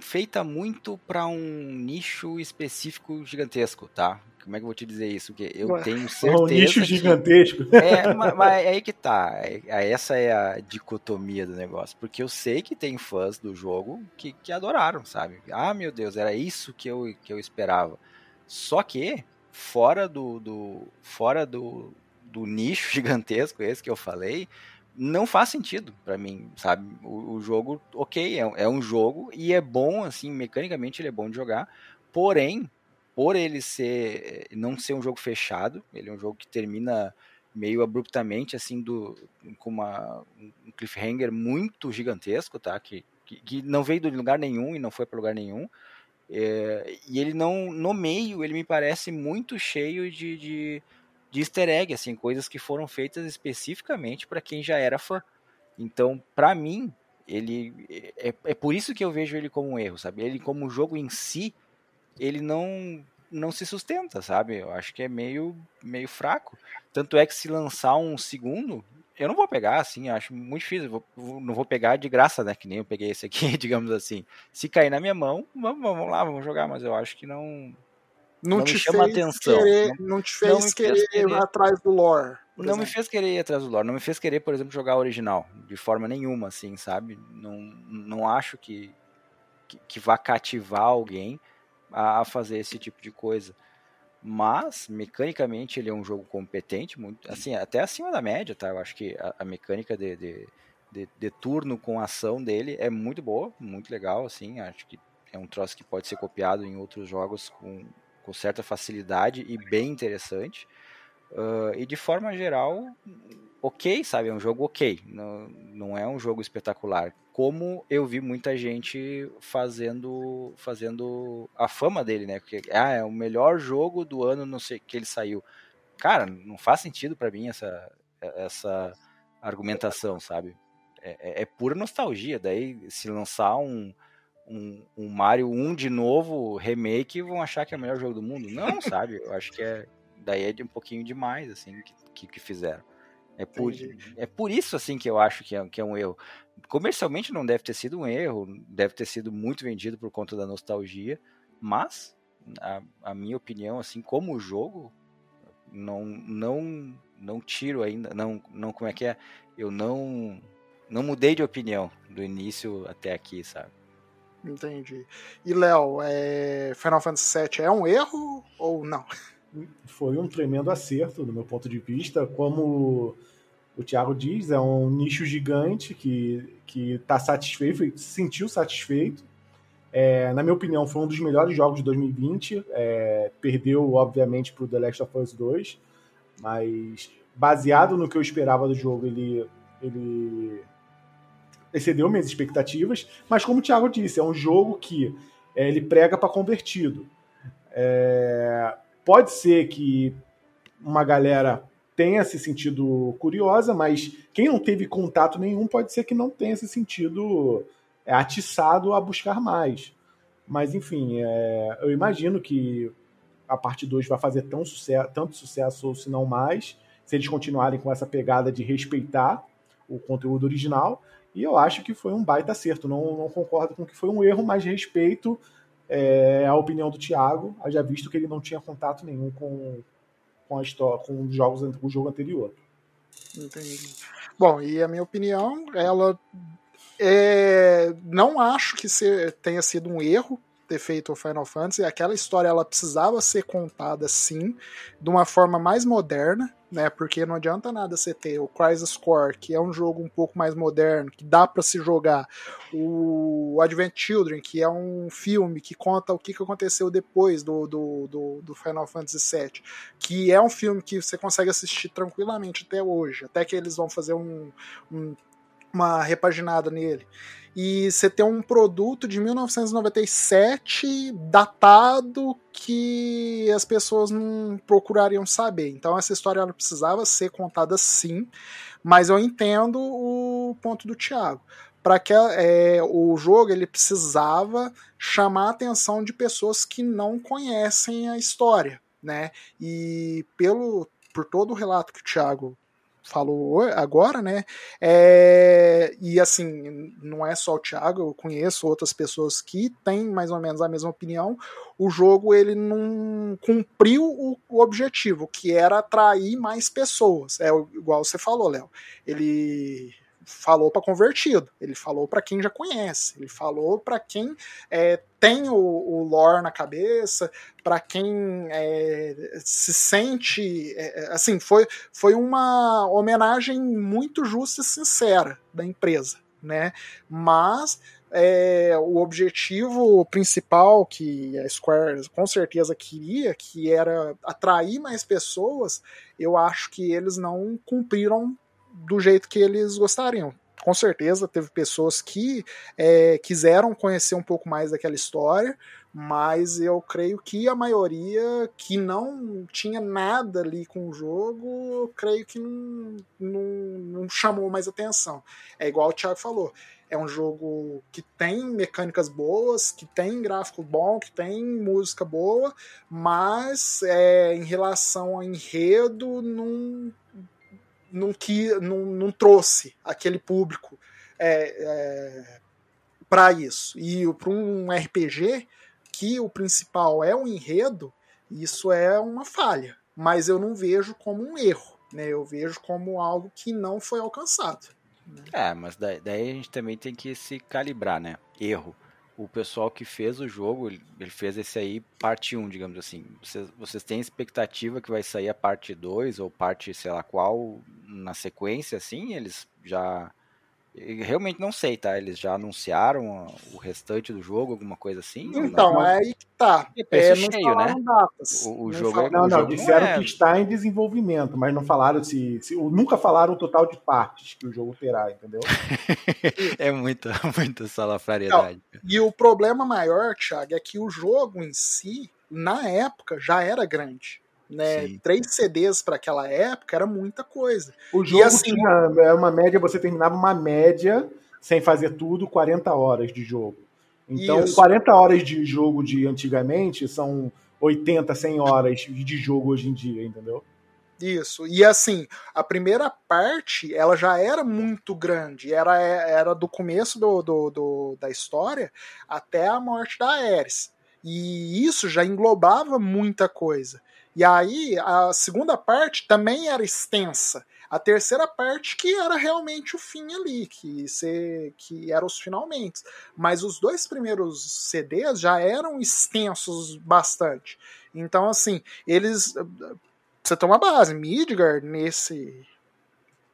feita muito para um nicho específico gigantesco, tá? Como é que eu vou te dizer isso? Porque eu Ué, tenho certeza. Um
nicho
que...
gigantesco.
É, mas, mas é aí que tá. É, é, essa é a dicotomia do negócio. Porque eu sei que tem fãs do jogo que, que adoraram, sabe? Ah, meu Deus, era isso que eu, que eu esperava. Só que, fora do, do, fora do, do nicho gigantesco, esse que eu falei, não faz sentido para mim, sabe? O, o jogo, ok, é, é, um jogo e é bom, assim, mecanicamente ele é bom de jogar, porém, por ele ser, não ser um jogo fechado, ele é um jogo que termina meio abruptamente, assim, do, com uma, um cliffhanger muito gigantesco, tá? Que, que, que não veio de lugar nenhum e não foi para lugar nenhum. É, e ele não, no meio, ele me parece muito cheio de, de de easter egg, assim, coisas que foram feitas especificamente para quem já era fã. Então, para mim, ele é, é por isso que eu vejo ele como um erro, sabe? Ele como jogo em si, ele não não se sustenta, sabe? Eu acho que é meio meio fraco. Tanto é que se lançar um segundo, eu não vou pegar, assim, acho muito difícil. Vou, não vou pegar de graça, né? Que nem eu peguei esse aqui, digamos assim. Se cair na minha mão, vamos, vamos lá, vamos jogar, mas eu acho que não
não, não te chama fez atenção. Querer, não, não te fez, não querer, querer, ir atrás do lore.
Não exemplo. me fez querer ir atrás do lore. Não me fez querer, por exemplo, jogar original. De forma nenhuma, assim, sabe? Não, não acho que, que, que vá cativar alguém a, a, fazer esse tipo de coisa. Mas, mecanicamente, ele é um jogo competente, muito, assim, até acima da média, tá? Eu acho que a, a mecânica de, de, de, de turno com ação dele é muito boa, muito legal, assim. Acho que é um troço que pode ser copiado em outros jogos com com certa facilidade e bem interessante. Uh, e de forma geral, ok, sabe? É um jogo ok. Não, não é um jogo espetacular. Como eu vi muita gente fazendo fazendo a fama dele, né? Porque ah, é o melhor jogo do ano, não sei que ele saiu. Cara, não faz sentido para mim essa essa argumentação, sabe? É, é, é, pura nostalgia. Daí, se lançar um, um, um, Mario 1 de novo, remake, vão achar que é o melhor jogo do mundo. Não, sabe? Eu acho que é. Daí é de um pouquinho demais, assim, que, que, que fizeram. É por, é por isso, assim, que eu acho que é, que é um erro. Comercialmente não deve ter sido um erro, deve ter sido muito vendido por conta da nostalgia, mas, a, a minha opinião, assim, como jogo, não, não, não tiro ainda, não, não, como é que é? Eu não, não mudei de opinião do início até aqui, sabe?
Entendi. E, Léo, é... Final Fantasy VII é um erro ou não?
Foi um tremendo acerto, do meu ponto de vista. Como o Thiago diz, é um nicho gigante que está satisfeito, se sentiu satisfeito. É, na minha opinião, foi um dos melhores jogos de 2020. É, perdeu, obviamente, para o The Last of Us 2, mas baseado no que eu esperava do jogo, ele, ele excedeu minhas expectativas. Mas, como o Thiago disse, é um jogo que é, ele prega para convertido. É, pode ser que uma galera tenha se sentido curiosa, mas quem não teve contato nenhum pode ser que não tenha se sentido é, atiçado a buscar mais. Mas, enfim, é, eu imagino que a parte 2 vai fazer tão sucesso, tanto sucesso, ou se não mais, se eles continuarem com essa pegada de respeitar o conteúdo original. E eu acho que foi um baita acerto. Não, não concordo com que foi um erro, mas respeito é, a opinião do Thiago, já visto que ele não tinha contato nenhum com, com a história, com os jogos, o jogo anterior.
Entendi. Bom, e a minha opinião, ela é, não acho que se, tenha sido um erro ter feito o Final Fantasy. Aquela história ela precisava ser contada sim, de uma forma mais moderna, né? Porque não adianta nada você ter o Crisis Core, que é um jogo um pouco mais moderno, que dá para se jogar, o Advent Children, que é um filme que conta o que aconteceu depois do, do, do, do Final Fantasy VII, que é um filme que você consegue assistir tranquilamente até hoje, até que eles vão fazer um, um uma repaginada nele e você tem um produto de 1997 datado que as pessoas não procurariam saber. Então essa história ela precisava ser contada sim, mas eu entendo o ponto do Thiago. Para que é, o jogo ele precisava chamar a atenção de pessoas que não conhecem a história, né? E pelo por todo o relato que o Thiago falou agora, né? É, e assim, não é só o Thiago, eu conheço outras pessoas que têm mais ou menos a mesma opinião. O jogo ele não cumpriu o, o objetivo, que era atrair mais pessoas. É igual você falou, Léo. Ele falou para convertido, ele falou para quem já conhece, ele falou para quem é, tem o, o, lore na cabeça, para quem é, se sente. É, é, assim, foi, foi uma homenagem muito justa e sincera da empresa, né? Mas. É, o objetivo principal que a Square com certeza queria, que era atrair mais pessoas, eu acho que eles não cumpriram do jeito que eles gostariam. Com certeza teve pessoas que é, quiseram conhecer um pouco mais daquela história, mas eu creio que a maioria que não tinha nada ali com o jogo, creio que não, não, não chamou mais atenção. É igual o Thiago falou, é um jogo que tem mecânicas boas, que tem gráfico bom, que tem música boa, mas é, em relação ao enredo, não não, que, não, não trouxe aquele público é, é, para isso. E para um RPG, que o principal é o enredo, isso é uma falha. Mas eu não vejo como um erro. Né? Eu vejo como algo que não foi alcançado.
Né? É, mas daí, daí a gente também tem que se calibrar, né? Erro o pessoal que fez o jogo, ele fez esse aí parte 1, digamos assim. Vocês, vocês têm expectativa que vai sair a parte 2 ou parte, sei lá qual, na sequência, assim? Eles já realmente não sei, tá? Eles já anunciaram o restante do jogo, alguma coisa assim?
Então, é aí que tá.
É, não cheio, né?
datas.
O, o
Não
jogo
falaram-
é-
Não, não,
jogo
disseram
é-
que está em desenvolvimento, mas não falaram se, se- Nunca falaram o total de partes que o jogo terá, entendeu?
É muita, muita salafrariedade.
E o problema maior, Thiago, é que o jogo em si, na época, já era grande. Né?
Sim.
Três CDs para aquela época era muita coisa.
O jogo
assim-
tinha é uma média, você terminava uma média, sem fazer tudo, 40 horas de jogo. Então,
Isso.
40 horas de jogo de antigamente são 80, 100 horas de jogo hoje em dia, entendeu?
Isso. E assim, a primeira parte, ela já era muito grande. Era, era do começo do, do, do- da história até a morte da Ares. E isso já englobava muita coisa. E aí, a segunda parte também era extensa. A terceira parte que era realmente o fim ali, que, se, que eram os finalmente. Mas os dois primeiros CDs já eram extensos bastante. Então, assim, eles você tem uma base. Midgar, nesse,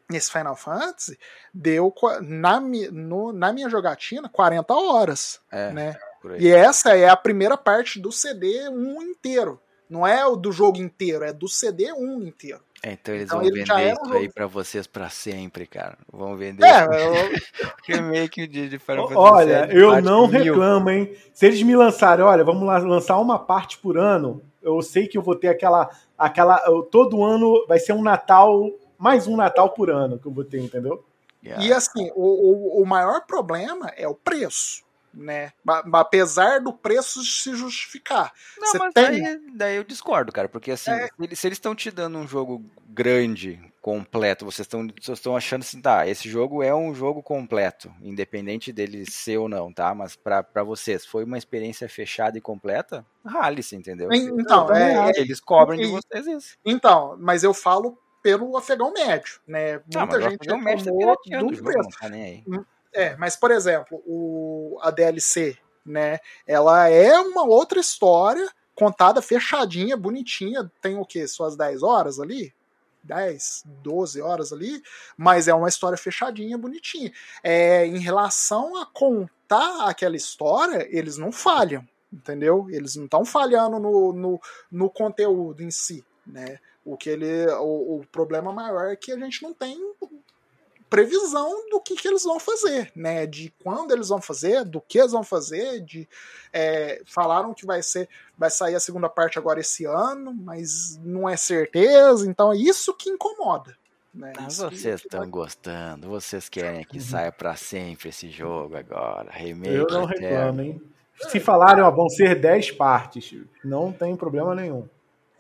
nesse Final Fantasy, deu na, no- na minha jogatina 40 horas.
É,
Né? E essa é a primeira parte do CD 1 inteiro. Não é o do jogo inteiro, é do CD 1 inteiro.
É, então eles
Então
vão
ele
vender
um
isso aí
jogo.
pra vocês pra sempre, cara. Vão vender
É,
o remake de, de Final Fantasy
Olha, eu não
mil.
reclamo, hein? Se eles me lançarem, olha, vamos lá lançar uma parte por ano, eu sei que eu vou ter aquela. aquela eu- todo ano vai ser um Natal, mais um Natal por ano que eu vou ter, entendeu?
Yeah.
E assim, o, o, o maior problema é o preço. Né? Ma- ma- Apesar do preço se justificar.
Não,
Você
mas
tem-
daí, daí eu discordo, cara, porque assim,
É.
se eles- estão te dando um jogo grande, completo, vocês estão vocês estão achando assim, tá, esse jogo é um jogo completo, independente dele ser ou não, tá? Mas pra, pra vocês, foi uma experiência fechada e completa? Rale-se, entendeu?
Então, é,
acho.
Eles cobram de vocês isso.
Então, mas eu falo pelo afegão médio, né?
Ah,
Muita
mas
gente
o médico tá
do
jogo,
preço.
não tá nem aí.
É, mas por exemplo, o, a DLC, né? Ela é uma outra história contada fechadinha, bonitinha, tem o quê? Suas 10 horas ali? 10, 12 horas ali, mas é uma história fechadinha, bonitinha. É, em relação a contar aquela história, eles não falham, entendeu? Eles não estão falhando no, no, no conteúdo em si, né? O que ele, o, o problema maior é que a gente não tem previsão do que, que eles vão fazer, né? De quando eles vão fazer, do que eles vão fazer, de é, falaram que vai ser, vai sair a segunda parte agora esse ano, mas não é certeza, então é isso que incomoda. Né?
Mas
Isso que-
vocês estão gostando, vocês querem que saia pra sempre esse jogo agora, remake
Eu não reclamo, hein? Se falarem, ó, vão ser 10 partes, não tem problema nenhum.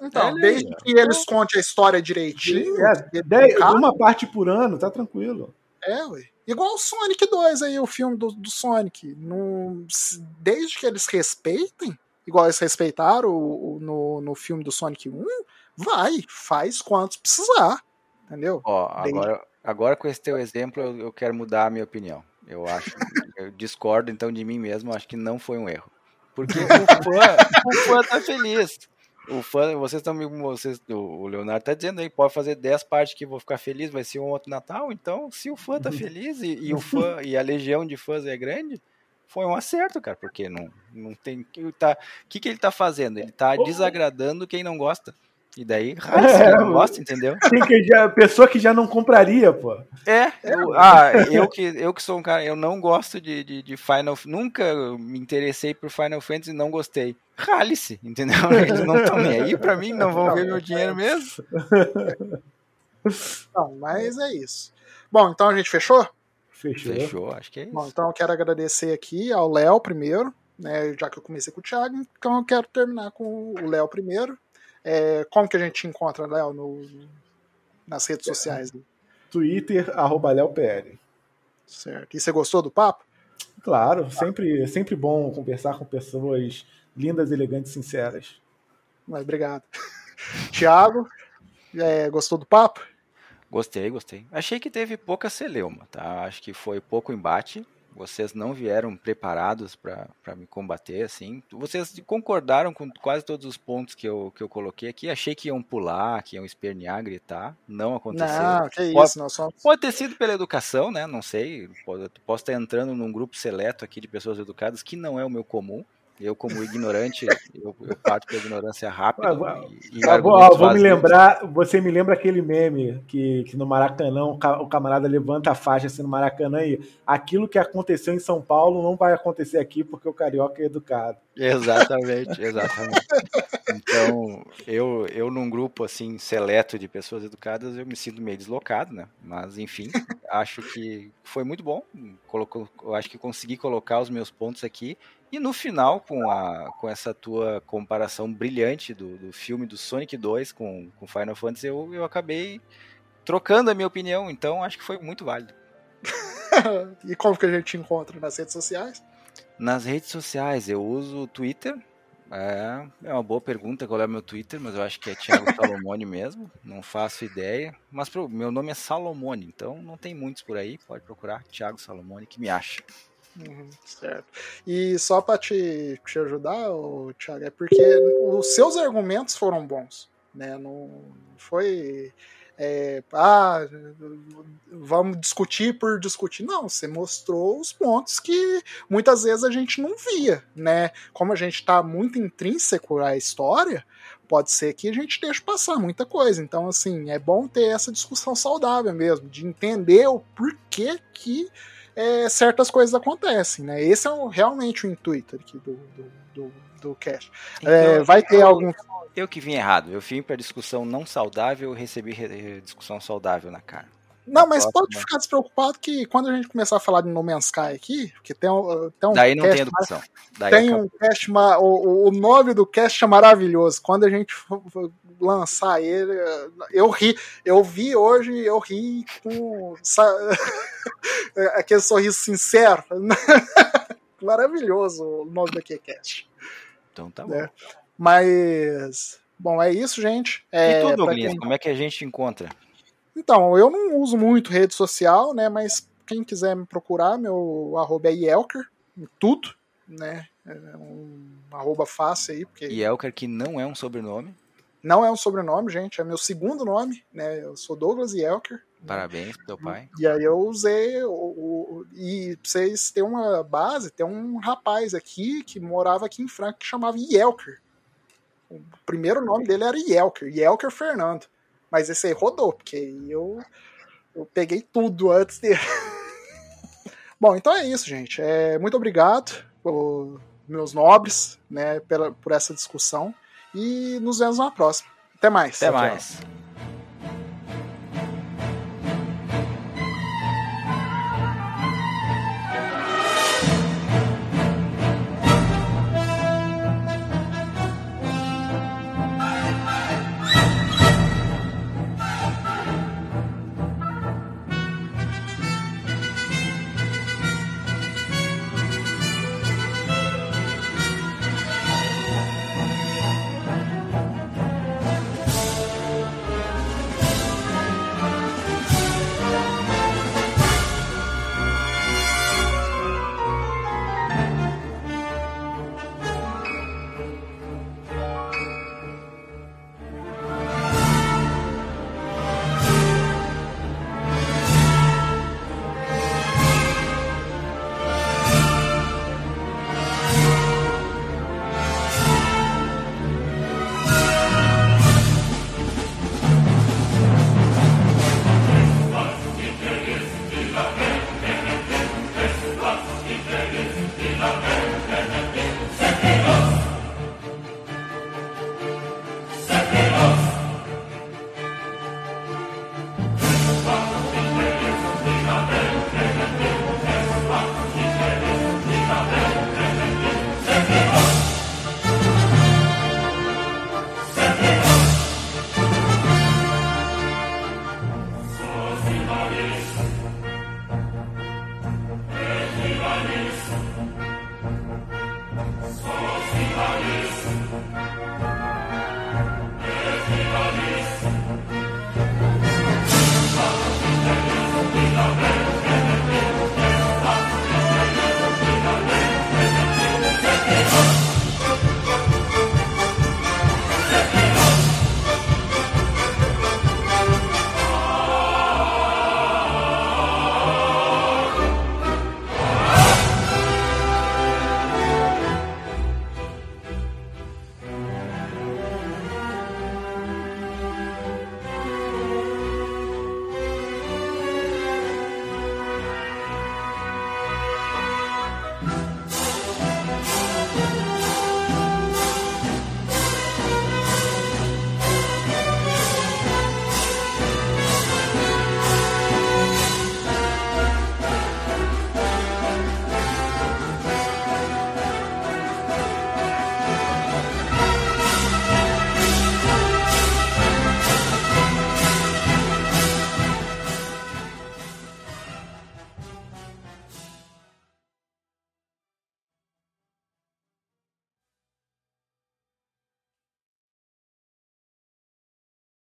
Então,
aí,
desde que eles contem a história direitinho,
É, dez-
calma.
uma parte por ano, tá tranquilo.
É, ué. Igual o Sonic 2 aí, o filme do, do Sonic. Se- desde que eles respeitem, igual eles respeitaram o- o- no, no filme do Sonic 1, vai, faz quantos precisar. Entendeu?
Ó,
Desde-
agora, agora com esse teu exemplo, eu, eu quero mudar a minha opinião. Eu acho, eu discordo então de mim mesmo, acho que não foi um erro. Porque o fã, o fã tá feliz. O fã, vocês estão. Vocês, o Leonardo tá dizendo aí, pode fazer 10 partes que vou ficar feliz, vai ser um outro Natal. Então, se o fã tá feliz e, e o fã e a legião de fãs é grande, foi um acerto, cara, porque não, não tem. que Tá, o que, que ele tá fazendo? Ele tá desagradando quem não gosta. E daí, raiz, quem não gosta, entendeu?
Que já, pessoa que já não compraria, pô.
É, eu, ah, eu que, eu que sou um cara, eu não gosto de, de, de Final nunca me interessei por Final Fantasy e não gostei. Rale-se, entendeu? Eles não estão nem aí pra mim, não vão ver meu dinheiro mesmo.
Não, mas é isso. Bom, então a gente fechou?
Fechou.
Fechou, acho que é
Bom,
isso.
então eu quero agradecer aqui ao Léo primeiro, né, já que eu comecei com o Thiago, então eu quero terminar com o Léo primeiro. É, como que a gente te encontra, Léo, no, nas redes sociais?
Twitter, arroba LeoPL.
Certo. E você gostou do papo?
Claro, sempre, sempre bom conversar com pessoas lindas, elegantes, sinceras.
Mas obrigado. Thiago, é, gostou do papo?
Gostei, gostei. Achei que teve pouca celeuma, tá? Acho que foi pouco embate, Vocês não vieram preparados para me combater, assim. Vocês concordaram com quase todos os pontos que eu, que eu coloquei aqui. Achei que iam pular, que iam espernear, gritar. Não aconteceu.
Não, que pode, isso, não só...
Pode ter sido pela educação, né? Não sei. Pode, posso estar entrando num grupo seleto aqui de pessoas educadas que não é o meu comum. Eu, como ignorante, eu, eu parto pela ignorância rápida. Ah,
e, e ah, vou, vou me lembrar, você me lembra aquele meme que, que no Maracanã o camarada levanta a faixa assim no Maracanã e aquilo que aconteceu em São Paulo não vai acontecer aqui porque o carioca é educado.
Exatamente, exatamente. Então, eu, eu num grupo assim seleto de pessoas educadas, eu me sinto meio deslocado, né? Mas enfim, acho que foi muito bom. Colocou, eu acho que consegui colocar os meus pontos aqui e no final, com, a, com essa tua comparação brilhante do, do filme do Sonic 2 com, com Final Fantasy, eu, eu acabei trocando a minha opinião, então acho que foi muito válido.
e como que a gente encontra nas redes sociais?
Nas redes sociais, eu uso o Twitter. É, é uma boa pergunta qual é o meu Twitter, mas eu acho que é Thiago Salomone mesmo. Não faço ideia. Mas pro, meu nome é Salomone, então não tem muitos por aí. Pode procurar Thiago Salomone que me acha.
Uhum, certo. E só para te, te ajudar, Thiago, é porque os seus argumentos foram bons, né? Não foi é, ah, vamos discutir por discutir. Não, você mostrou os pontos que muitas vezes a gente não via, né? Como a gente está muito intrínseco à história, pode ser que a gente deixe passar muita coisa. Então, assim, é bom ter essa discussão saudável mesmo, de entender o porquê que é, certas coisas acontecem, né? Esse é o, realmente o intuito aqui do, do, do, do cast. Então, é, vai ter algum.
Eu que vim errado. Eu vim para discussão não saudável, recebi discussão saudável na cara.
Não, mas pode ficar despreocupado que quando a gente começar a falar de No Man's Sky aqui, porque tem, tem um.
Daí não tem educação.
Daí tem acabou. um cast. O, o nome do cast é maravilhoso. Quando a gente lançar ele. Eu ri, eu vi hoje, eu ri com aquele sorriso sincero. Maravilhoso o nome do QCast.
Então tá bom. É.
Mas, bom, é isso, gente. É,
e tu, Douglas, quem... como é que a gente encontra?
Então, eu não uso muito rede social, né? Mas quem quiser me procurar, meu arroba é Yelker, tudo, né? É um arroba fácil aí. Porque...
Yelker que não é um sobrenome.
Não é um sobrenome, gente, é meu segundo nome, né? Eu sou Douglas Yelker.
Parabéns pro teu pai.
E aí eu usei o, o, e vocês terem uma base, tem um rapaz aqui que morava aqui em Franca que chamava Yelker. O primeiro nome dele era Yelker, Yelker Fernando. Mas esse aí rodou, porque eu, eu peguei tudo antes dele. Bom, então é isso, gente. É, muito obrigado, meus nobres, né, pela, por essa discussão. E nos vemos na próxima. Até mais.
Até mais. Tchau.